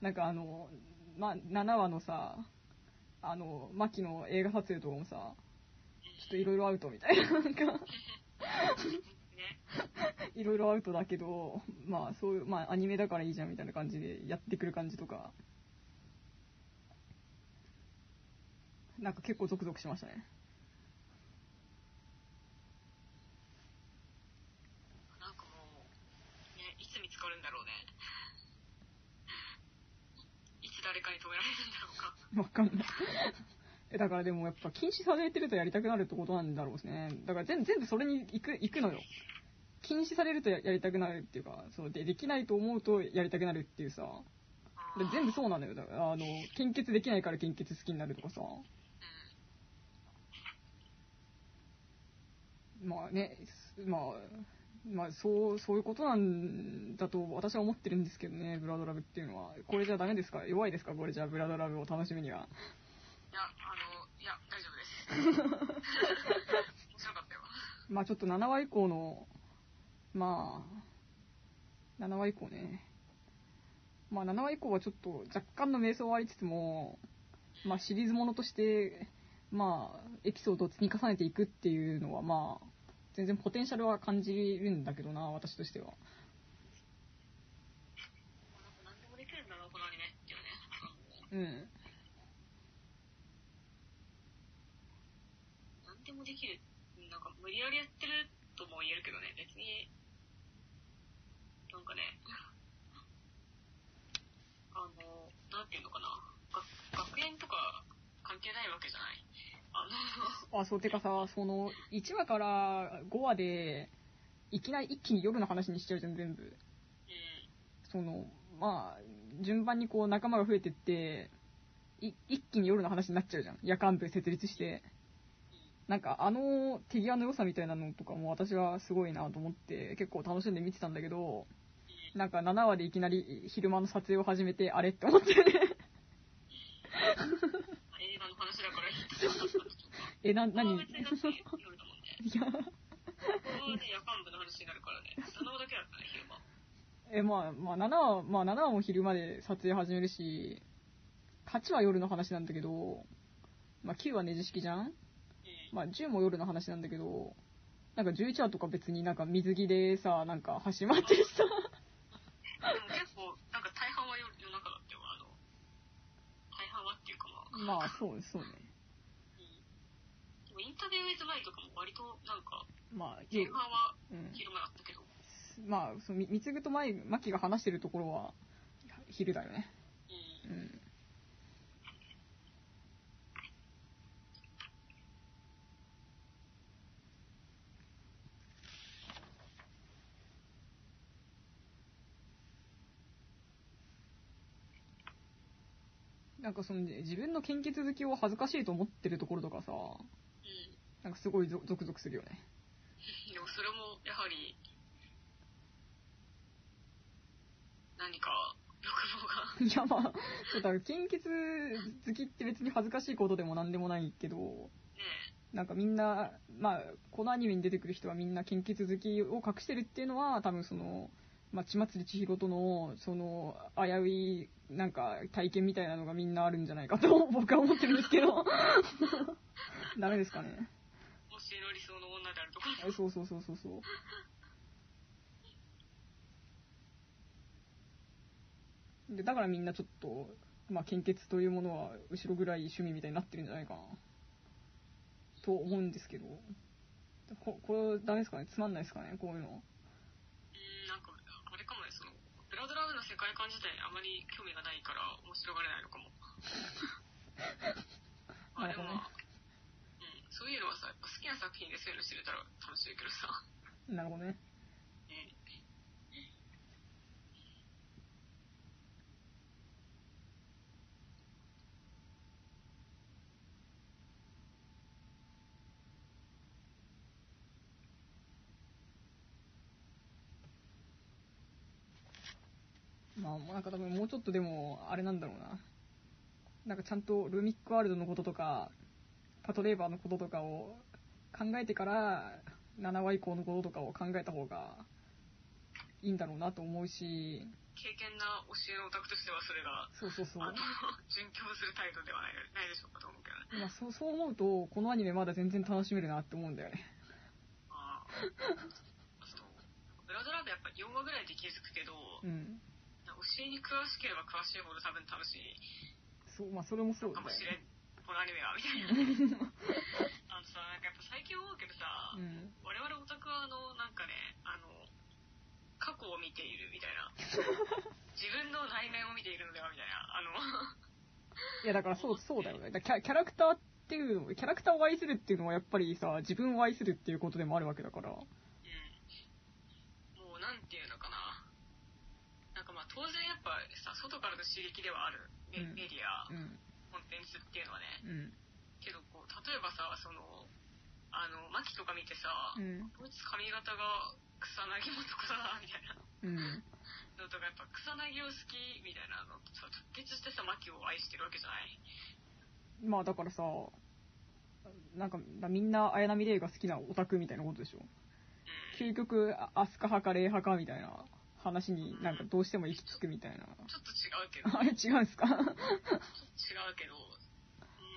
なんかあの、まあ、7話のさ、あの、牧の映画撮影とかもさ、ちょっといろいろアウトみたいな、なんか、ね。いろいろアウトだけど、まあそういう、まあアニメだからいいじゃんみたいな感じでやってくる感じとか、なんか結構ゾクゾクしましたね。なんかもう、ね、いつ見つかるんだろうね。いつ誰かに止められるんだろうか。わかんない。えだからでもやっぱ禁止されてるとやりたくなるってことなんだろうですね。だから全全部それに行く、行くのよ。禁止されるとややりたくなるっていうか、そうで、できないと思うとやりたくなるっていうさ。で全部そうなのよ。だからあの、献血できないから献血好きになるとかさ。まあね、まあ、まあそう、そういうことなんだと私は思ってるんですけどね、ブラドラブっていうのは。これじゃダメですか？弱いですか？これじゃブラドラブを楽しみには。いや、あの、いや、大丈夫です。面白かったよ。まあちょっと7話以降の、まあ、7話以降ね。まあ7話以降はちょっと若干の瞑想はありつつも、まあシリーズものとして、まあエピソードを積み重ねていくっていうのはまあ、全然ポテンシャルは感じるんだけどな、私としては。うん。何でもできる。なんか無理やりやってるとも言えるけどね、別に、なんかね、あの、なんていうのかな、学学園とか関係ないわけじゃない。あそう、てかさ、その、1話から5話で、いきなり一気に夜の話にしちゃうじゃん、全部。うん、その、まあ、順番にこう仲間が増えてって、い一気に夜の話になっちゃうじゃん。夜間部設立して。なんかあの手際の良さみたいなのとかも私はすごいなと思って結構楽しんで見てたんだけど、なんか7話でいきなり昼間の撮影を始めてあれって思ってね。映画の話だからいいって思ったけどえ、な、ここは何い。や、こね、夜間部の話になるからね。7話だけだったね、昼間。え、まあ、まあ7話、まあ7話も昼間で撮影始めるし、8は夜の話なんだけど、まあ9はネジ式じゃんうん。まあ、10も夜の話なんだけど、なんか11話とか別になんか水着でさ、なんか走り回ってるしさ、結構、なんか大半は夜夜中だったよ、あの、大半はっていうかまあ、まあ、そう、そうね。タビューウィズマイとかも割となんか、まあ、前夜半はうん。昼間だったけど、まあ、その、み三つぐと前、マキが話してるところは、昼だよね。うんうん。なんかその、自分の献血好きを恥ずかしいと思ってるところとかさ、うん。なんかすごいゾゾクゾクするよね。でもそれもやはり、何か欲望が、いやまあ、そうだから献血好きって別に恥ずかしいことでもなんでもないけど、ねなんかみんな、まあ、このアニメに出てくる人はみんな献血好きを隠してるっていうのは、多分その、まあ、千祭千尋との、その、危うい、なんか、体験みたいなのがみんなあるんじゃないかと、僕は思ってるんですけど。ダメですかね。もしの理想の女であるそうそうそうそうそう。で、だからみんなちょっと、まあ、献血というものは後ろぐらい趣味みたいになってるんじゃないかな。と思うんですけど。ここれダメですかね？つまんないですかね？こういうの。うん、なんか、あれかもね、その、ブラドラウの世界観自体にあまり興味がないから面白がれないのかも。あ、でもまあ、うん、そういうのはさ、好きな作品でセールしてるれたら楽しいけどさ。なるほどね。ねまあ、なんか多分もうちょっとでも、あれなんだろうな。なんかちゃんとルミックワールドのこととか、パトレーバーのこととかを考えてから、7話以降のこととかを考えた方がいいんだろうなと思うし、経験な教えのオタクとしてはそれが、そうそうそう。あの、準拠する態度ではないないでしょうかと思うけどね。まあ、そうそう思うと、このアニメまだ全然楽しめるなって思うんだよね。ああ。そう。ブラドラブやっぱ4話ぐらいで気づくけど、うん。教えに詳しければ詳しいほど多分楽しいそう、まあそれもそうかもしれんね。。このアニメは、みたいな。あのさ、なんかやっぱ最近思うけどさ、うん。我々オタクはあの、なんかね、あの、過去を見ているみたいな。自分の内面を見ているのではみたいな。あの、いや、だからそう、そうだよね。キャキャラクターっていうの、キャラクターを愛するっていうのはやっぱりさ、自分を愛するっていうことでもあるわけだから。うん。もうなんていうのかな。なんかまあ当然やっぱさ、外からの刺激ではあるメ,、うんメディア、うん。コンテンツっていうのはね。うん。けどこう、例えばさ、その、あの、マキとか見てさ、うん。こいつ髪型が草薙もとかだな、みたいな。うん。のとかやっぱ草薙を好きみたいなのとさ直結してさマキを愛してるわけじゃないまあだからさ、なんか、みんな綾波レイが好きなオタクみたいなことでしょ。うん究極、あアスカ派かレイ派かみたいな話になんかどうしても行き着くみたいな。ちょっと違うけどあれ違うんすか？違うけど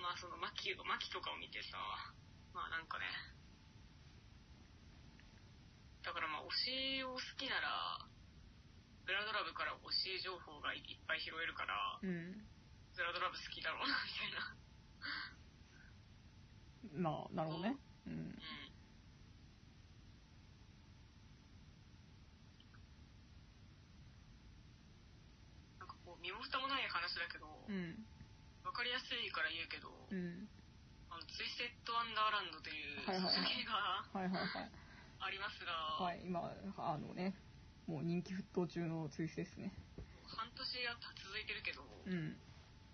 まあそのマキマキとかを見てさまあなんかねだからまあ推しを好きならブラドラブから推し情報がいっぱい拾えるからうん。ブラドラブ好きだろうなみたいなまあ、なるほどね。うん。うんなんかこう身も蓋もない話だけど、うん。わかりやすいから言うけど、うん。あのツイステッド・アンダーランドという作品が。ありますが、はい、今、あのね、もう人気沸騰中のツイスですね。半年が続いてるけど、うん。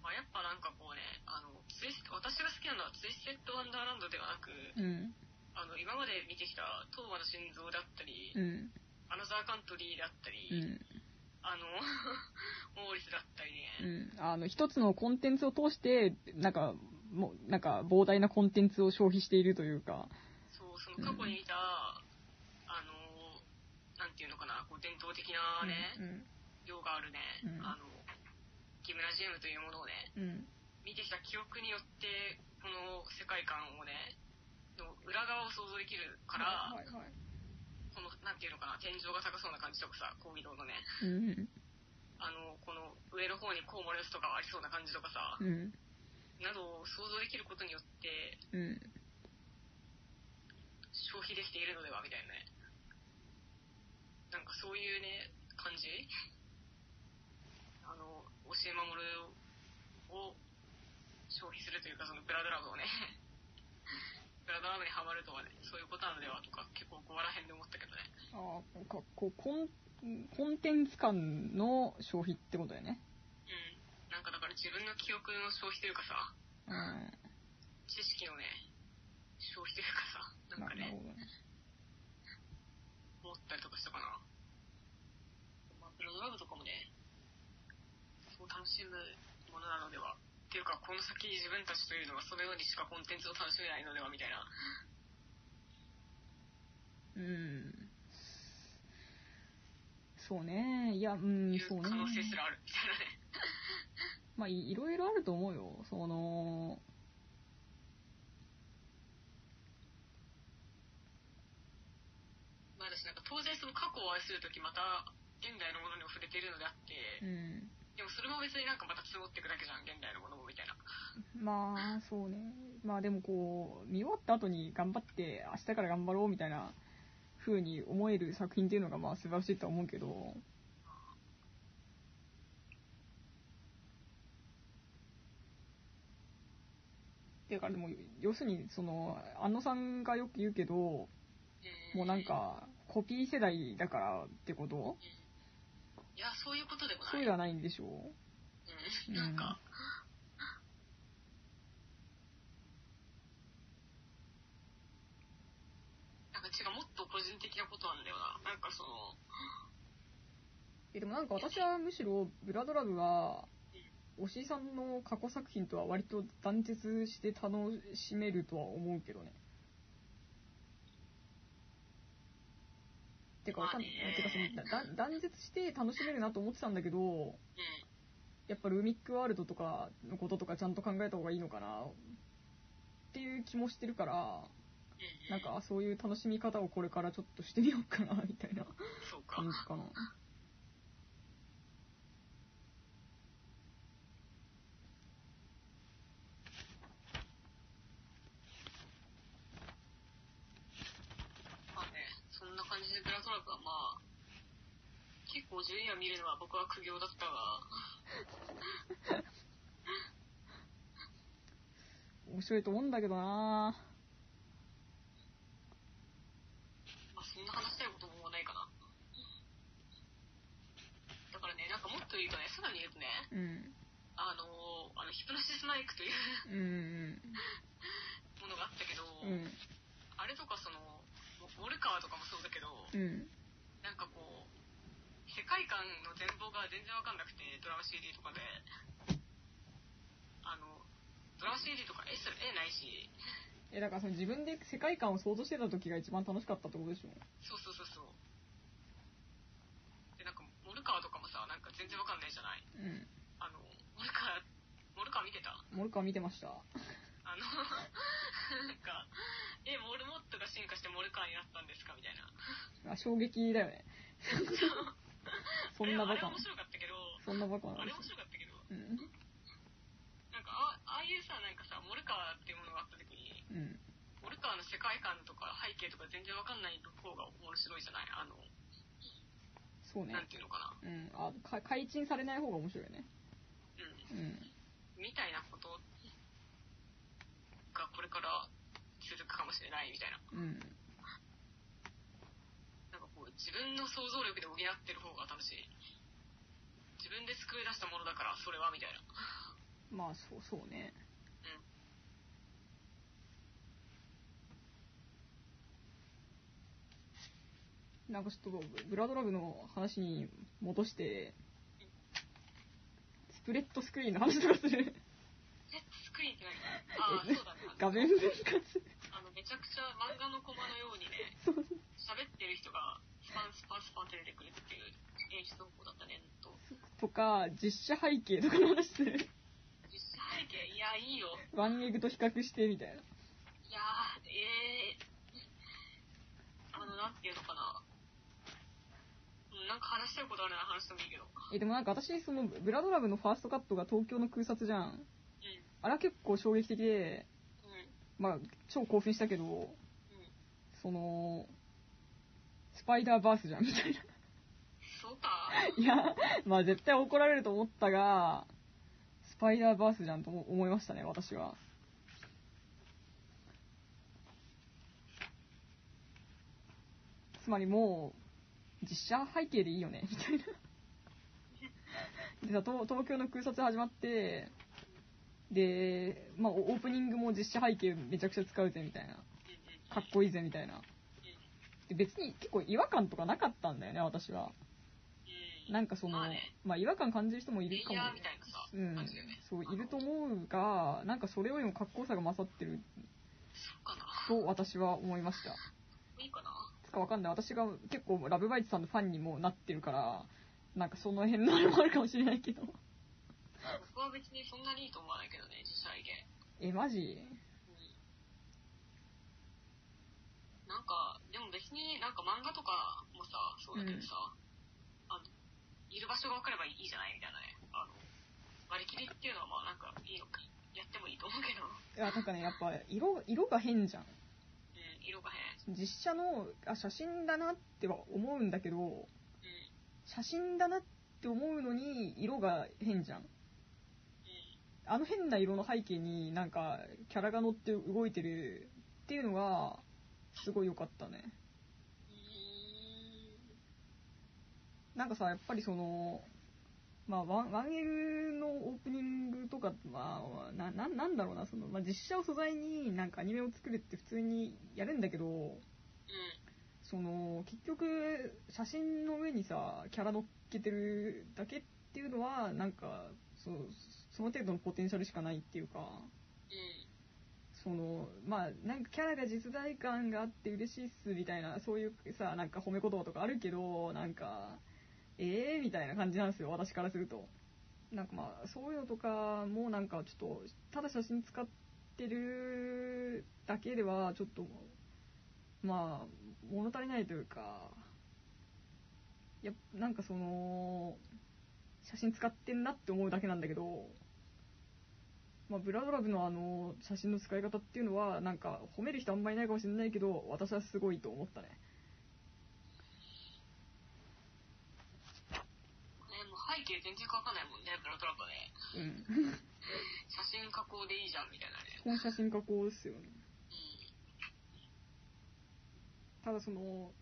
まあ、やっぱなんかこうねあのツイス私が好きなのはツイステッド・アンダーランドではなく、うん。あの今まで見てきた「東和の心臓」だったり、うん。アナザーカントリーだったり、うん。あの モーリスだったりね、うん。あの、一つのコンテンツを通して、なんか、もう、なんか、膨大なコンテンツを消費しているというか、そうその過去に見た、あのなんていうのかなこう伝統的なね、うん。量があるね、うんあのギムナジウムというものをねうん。見てきた記憶によってこの世界観をねの裏側を想像できるから、はいはい。このなんていうのかな天井が高そうな感じとかさ講義堂のねうん。あのこの上の方にコウモリの巣とかありそうな感じとかさ、うん。などを想像できることによってうん。消費できているのではみたいなねなんかそういうね感じ？あの教え守るを消費するというかそのブラドラブをねブラドラブにはまるとはねそういうことなのではとか結構ここら辺で思ったけどねああ、かこう、コン、コンテンツ間の消費ってことだよね。うんなんかだから自分の記憶の消費というかさうん。知識のね消費というかさなんかね。思ったりとかしたかな、まあ、ブラドラブとかもねそう楽しむものなのではっていうかこの先自分たちというのはそのようにしかコンテンツを楽しめないのではみたいなうん。そうね。いや、うん、そうね可。能性すらあるみたいなね まあ、いいろいろあると思うよ。その、まあ私なんか当然その過去を愛する時また現代のものにも触れているのであってうん。でもそれも別になんかまた積もっていくだけじゃん現代のものもみたいな。まあ、そうね。まあでもこう、見終わった後に頑張って、明日から頑張ろうみたいな風に思える作品っていうのがまあ素晴らしいとは思うけど、だからでも、要するに、その、安野さんがよく言うけど、もうなんか、コピー世代だからってこと？いやそういうことでもない。そうではないんでしょ？ううん。なんか、なんか違う、もっと個人的なことなんだよな。なんかその、えでもなんか私はむしろブラドラブは押井さんの過去作品とは割と断絶して楽しめるとは思うけどねてかまあねてかそのだ断絶して楽しめるなと思ってたんだけどうん。やっぱルーミックワールドとかのこととかちゃんと考えた方がいいのかなっていう気もしてるからうん。なんかそういう楽しみ方をこれからちょっとしてみようかなみたいな。感じかなまあね、そんな感じでブラドラブはまあ、結構ジュニア見るのは僕は苦行だったが、面白いと思うんだけどな。まあそんな話したいこともないかな。だからね、なんかもっと言うとね、さらに言うとね、うん。あのー、あのヒプノシスマイクといううん。ものがあったけど、うん。あれとかその、ウォルカーとかもそうだけど、うんなんかこう、世界観の全貌が全然わかんなくて、ドラマ CD とかで。あの、ドラマ CD とか絵す絵ないし、えだからその自分で世界観を想像してた時が一番楽しかったってことでしょ？そうそうそうそう。で、なんか、モルカーとかもさ、なんか全然わかんないじゃない？うんあの、モルカー、モルカー見てた？モルカー見てましたあの、なんか、え、モルモットが進化してモルカーになったんですか？みたいな。あ衝撃だよね。そんなバカ。なあれ面白かったけど、そんなバカあれなんです面白かったけど、うん。なんかあ、ああいうさ、なんかさ、モルカーっていうものがあった時に、うん。モルカーの世界観とか背景とか全然わかんない方が面白いじゃない？あの、そうね。なんていうのかな。うん。あか開陳されない方が面白いよね。うん。うん。みたいなことがこれから続くかもしれないみたいな。うんなんかこう、自分の想像力で補ってる方が楽しい。自分で作り出したものだから、それは、みたいな。まあそうそうねうん。なんかちょっとブラドラブの話に戻してスプレッドスクリーンの話とかするえ、スクリーンって何？ああ、そうだね。画面分割めちゃくちゃ漫画のコマのようにね、喋ってる人がスパンスパンスパンって出てくるっていう演出方法だったね、と。とか実写背景とかの話する実際背景、いや、いいよ。ワンエグと比較してみたいないやー、えー、あの、なんていうのかな。うんなんか話したいことあるなら話してもいいけど。えでもなんか私そのブラドラブのファーストカットが東京の空撮じゃんうん。あれは結構衝撃的でうん。まあ超興奮したけどうん。そのスパイダーバースじゃんみたいなそうか。いやまあ絶対怒られると思ったがスパイダーバースじゃんとも思いましたね私はつまりもう実写背景でいいよねみたいなでさ東東京の空撮始まってで、まあ、オープニングも実写背景めちゃくちゃ使うぜみたいな。かっこいいぜみたいな。で別に結構違和感とかなかったんだよね私は。うん。なんかその、まあね、まあ違和感感じる人もいるかも。うん。そういると思うがなんかそれよりもかっこよさが勝ってる。と私は思いました。いいかな。つかわかんない。私が結構ラブバイトさんのファンにもなってるからなんかその辺のあれもあるかもしれないけど僕は別にそんなにいいと思わないけどね、実際現。えマジ？なんか、でも別になんか漫画とかもさ、そうだけどさ、あの、いる場所が分かればいいじゃない？みたいなね。あの、割り切りっていうのはまあなんかいいのか、やってもいいと思うけど、いやなんかねやっぱ色色が変じゃんうん、色が変。実写のあ写真だなっては思うんだけどうん、写真だなって思うのに色が変じゃんうん。あの変な色の背景になんかキャラが乗って動いてるっていうのがすごい良かったねなんかさやっぱりそのまあワンエルのオープニングとかまあなななんだろうなその、まあ、実写を素材になんかアニメを作るって普通にやるんだけどうん。その、結局、写真の上にさ、キャラ乗っけてるだけっていうのは、なんか、そう、その程度のポテンシャルしかないっていうか、その、まあ、なんかキャラが実在感があって嬉しいっすみたいな、そういうさ、なんか褒め言葉とかあるけど、なんか、えーみたいな感じなんですよ、私からすると。なんかまあ、そういうのとかもなんかちょっと、ただ写真使ってるだけでは、ちょっと、まあ、物足りないというか、やなんかその、写真使ってんなって思うだけなんだけど、まあ、ブラドラブのあの写真の使い方っていうのはなんか褒める人あんまりいないかもしれないけど私はすごいと思ったねね、もう背景全然わかんないもんね、ブラドラバで。うん 写真加工でいいじゃん、みたいなね。基本写真加工ですよねうただその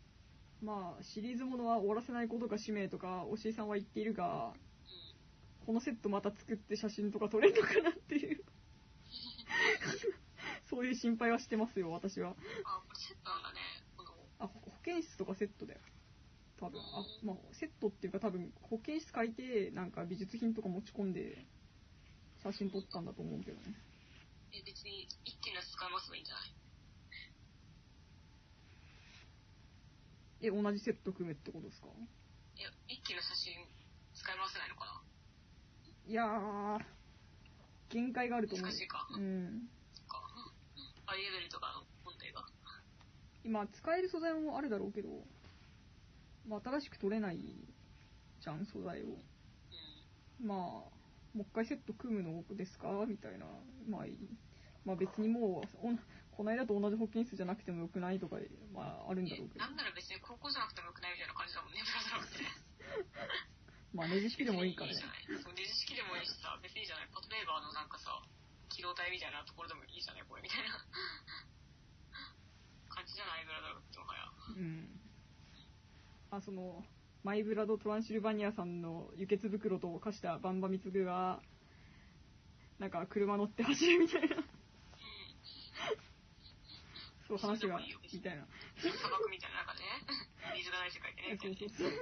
まあシリーズものは終わらせないことが使命とか押井さんは言っているがん。うん。このセットまた作って写真とか撮れるのかなっていう。そういう心配はしてますよ私は。あ、これセットなんだね。あほ保健室とかセットだよ。多分。あまあセットっていうか多分保健室借りてなんか美術品とか持ち込んで写真撮ったんだと思うけどね。え、別に一気のやつ使いますばいいんじゃない？え同じセット組むってことですか？いや、一気の写真使い回せないのかな？いやー限界があると思う難しいかうんそっか。アイエベルとかの問題が。今使える素材もあるだろうけど、まあ、新しく取れないじゃん素材をうん。まあもう一回セット組むのですかみたいなまあまあ別にもうこの間と同じ保健室じゃなくてもよくないとかまああるんだろうけどなんなら別に高校じゃなくてもよくないみたいな感じだもんね、ブラドラブって。まあネジ式でもいいからね。そう、ネジ式でもいいしさ、別にいいじゃない。例えばあのなんかさ、機動隊みたいなところでもいいじゃない、これみたいな。感じじゃない、ブラドラブってもはや。うん。あそのマイブラド・トランシルバニアさんの輸血袋と化したバンバミツグがなんか車乗って走るみたいな。そう話がみたいな。砂漠みたいな中でね、水がない世界でね、そうそうそう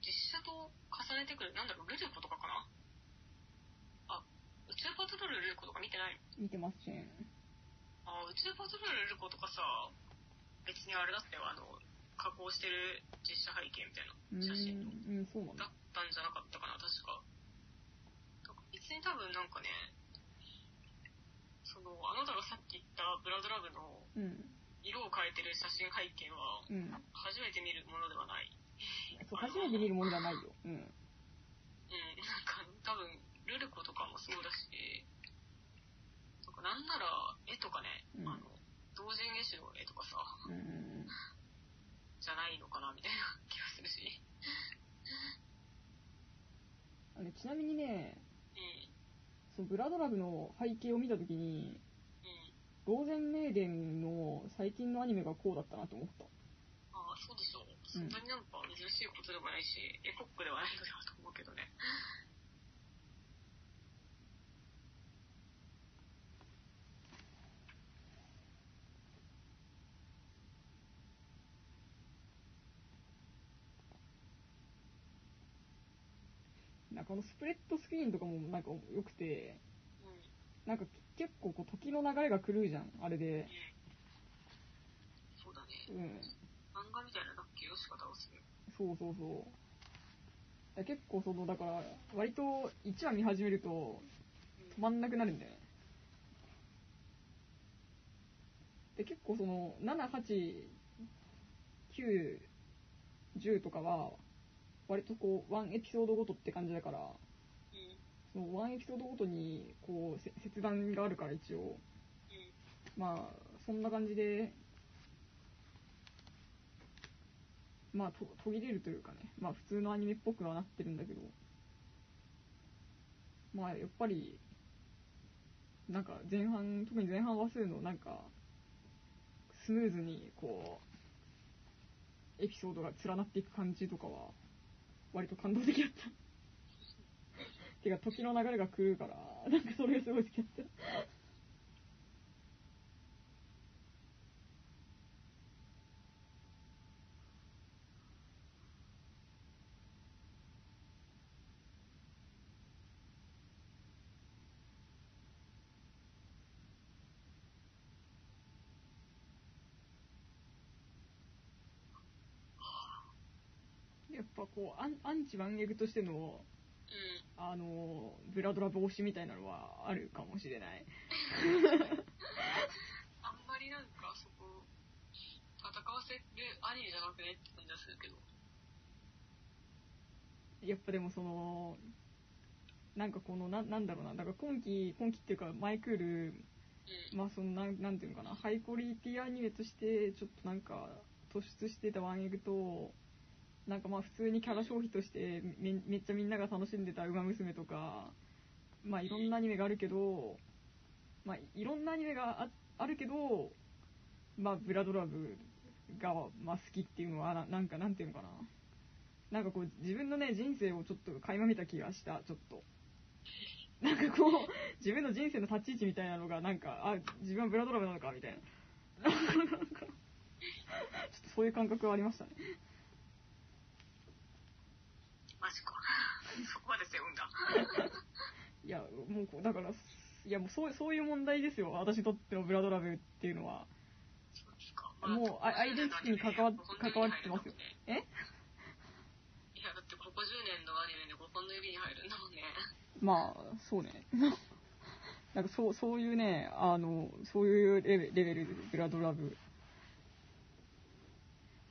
実写と重ねてくる、なんだろう、ルルコとかかな？あ、宇宙パトロールルルコとか見てない見てますねあ、宇宙パトロールルルコとかさ、別にあれだったよ、あの、加工してる実写背景みたいなう写真うんそうなんだ。だったんじゃなかったかな、確か。別に多分なんかね、その、あなたがさっき言ったブラドラブのうん。色を変えてる写真背景は、うん。初めて見るものではない。そう初めて見るものじゃないよ。うんうん、なんか多分、ルルコとかもそうだし、なんかなんなら絵とかね、うんあの、同人絵師の絵とかさ、うんじゃないのかなみたいな 気がするし。あのちなみにねうん、そのブラドラブの背景を見たときにうん。ローゼンメイデンの最近のアニメがこうだったなと思ったああ、そうでしょう。そんなになんか珍しいことでもないし、エポックではないのではと思うけどね。なんかこのスプレッドスクリーンとかもなんか良くてうん。なんか結構こう時の流れが狂うじゃんあれでそうだうね。ん漫画みたいなだっけよし方をする。そうそうそう結構そのだから割と1話見始めると止まんなくなるんだよねで結構その78910とかは割とこうワンエピソードごとって感じだからうん。そのワンエピソードごとにこうせ切断があるから一応うん。まあそんな感じでまあと途切れるというかね。まあ普通のアニメっぽくはなってるんだけど。まあやっぱりなんか前半特に前半話数のなんかスムーズにこうエピソードが連なっていく感じとかは割と感動的だった。てか時の流れが狂うからなんかそれがすごい好きだったぱこうアンアンチワンエグとしてのうん。あのブラドラブ推しみたいなのはあるかもしれない あんまりなんかそこ、戦わせるアニメじゃなくねって感じがするけど。やっぱでもそのなんかこのななんだろうなだから今期今期っていうかマイクールうん。まあそのなんなんていうのかなハイクオリティアニメとしてちょっとなんか突出してたワンエグとなんかまあ普通にキャラ消費としてめめっちゃみんなが楽しんでた「ウマ娘」とかまあいろんなアニメがあるけどまあいろんなアニメがああるけどまあブラドラブがまあ好きっていうのはななんかなんていうのかななんかこう自分のね人生をちょっと垣間見た気がしたちょっと。なんかこう、自分の人生の立ち位置みたいなのが、なんか、あ、自分はブラドラブなのか、みたいな。ちょっとそういう感覚はありましたね。マジか。そこまで背負うんだ。いや、もうだから、いや、もうそうそういう問題ですよ、私にとってのブラドラブっていうのは。そうですか。もうアアイデンティティに関わっ関わってますよえ？いや、だってここ10年のアニメで5本の指に入るんだもんね。まあ、そうね。なんかそう、そういうね、あの、そういうレベレベルでブラドラブ。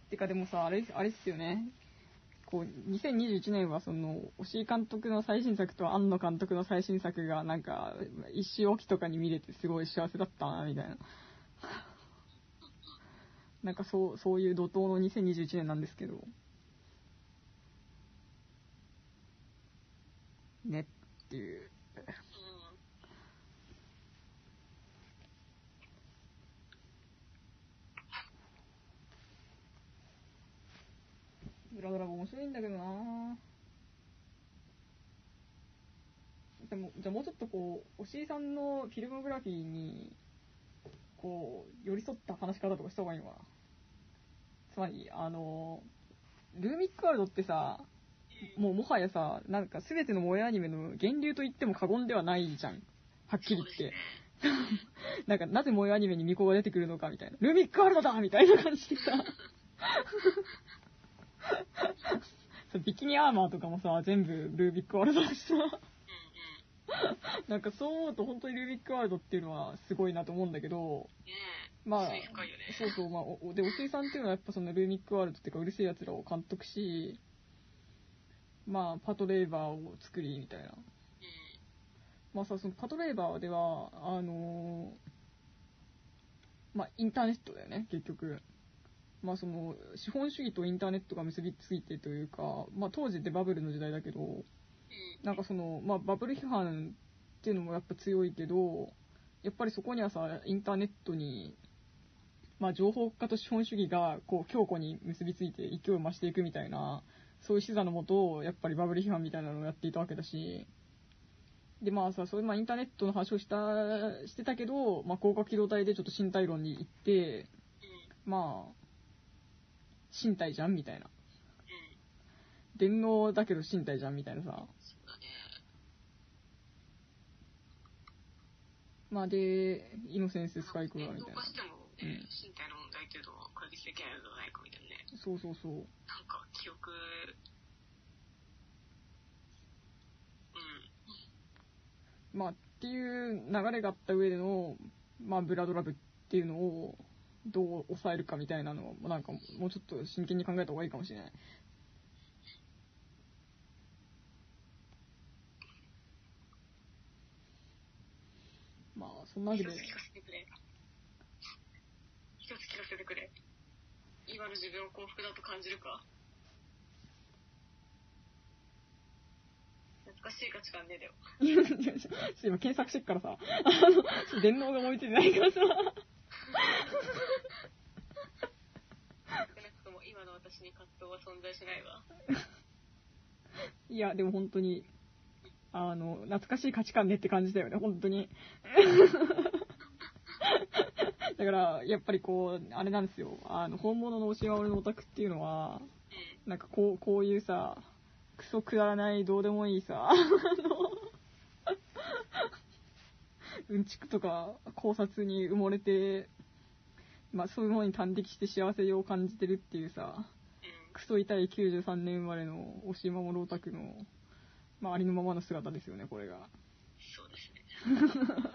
てかでもさ、あれ、あれっすよね。こう、2021年はその、押井監督の最新作と庵野監督の最新作がなんか、一周おきとかに見れてすごい幸せだったな、みたいな。なんかそう、そういう怒涛の2021年なんですけど。ねっていう。うん。ブラドラブ面白いんだけどなでも、じゃあもうちょっとこう、押井さんのフィルモグラフィーに、こう、寄り添った話し方とかした方がいいのかなつまり、あの、ルーミックワールドってさ、もうもはやさ、なんか全ての萌えアニメの源流と言っても過言ではないじゃん。はっきり言って。なんか、なぜ萌えアニメに巫女が出てくるのかみたいな。ルーミックワールドだみたいな感じでさ。そうビキニアーマーとかもさ、全部ルービックワールドだしさ。なんかそう思うと本当にルービックワールドっていうのはすごいなと思うんだけど。まあね。そうそう、まあ、おで、おすいさんっていうのはやっぱそのルーミックワールドっていうかうるせえ奴らを監督し、まあ、パトレーバーを作り、みたいな。うん。まあさ、そのパトレーバーでは、あのーまあ、インターネットだよね、結局。まあ、その、資本主義とインターネットが結びついてというか、まあ、当時ってバブルの時代だけど、なんかその、まあ、バブル批判っていうのもやっぱ強いけど、やっぱりそこにはさ、インターネットに、まあ、情報化と資本主義が、こう、強固に結びついて勢いを増していくみたいな、そういう視座のもと、やっぱりバブル批判みたいなのをやっていたわけだし、で、まあさ、そういう、まあ、インターネットの話をした、してたけど、まあ、高架機動隊でちょっと身体論に行って、まあ、身体じゃんみたいな。うん。電脳だけど身体じゃんみたいなさ。そうだね。まあ、で、イノセンススパイクがみたいなうんね、身体の問題っていうのは解決できないのではないかみたいなね。そうそうそう。なんか、記憶、うん。まあ、っていう流れがあった上での、まあ、ブラドラブっていうのを、どう抑えるかみたいなのを、なんか、もうちょっと真剣に考えた方がいいかもしれない。まあ、そんなわけで一つ、聞かせてくれ。一つ聞かせてくれ。今の自分を幸福だと感じるか懐かしい価値観ねえだよ。今検索してっからさ、電脳が思いついてないからさ。少なくとも今の私に葛藤は存在しないわ。いや、でも本当に、あの、懐かしい価値観ねって感じだよね、本当に。だから、やっぱりこう、あれなんですよ。あの、本物の押し守のオタクっていうのは、うなんかこう、こういうさ、クソくだらない、どうでもいいさ、あの、うんちくとか考察に埋もれて、まあそういうものに端的して幸せを感じてるっていうさ、クソ痛い93年生まれの押井守オタクの、まあ、ありのままの姿ですよね、これが。そうですね。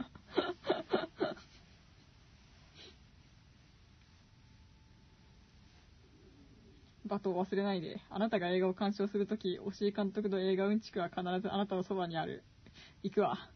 バトを忘れないで。あなたが映画を鑑賞するとき、押井監督の映画うんちくは必ずあなたのそばにある。行くわ。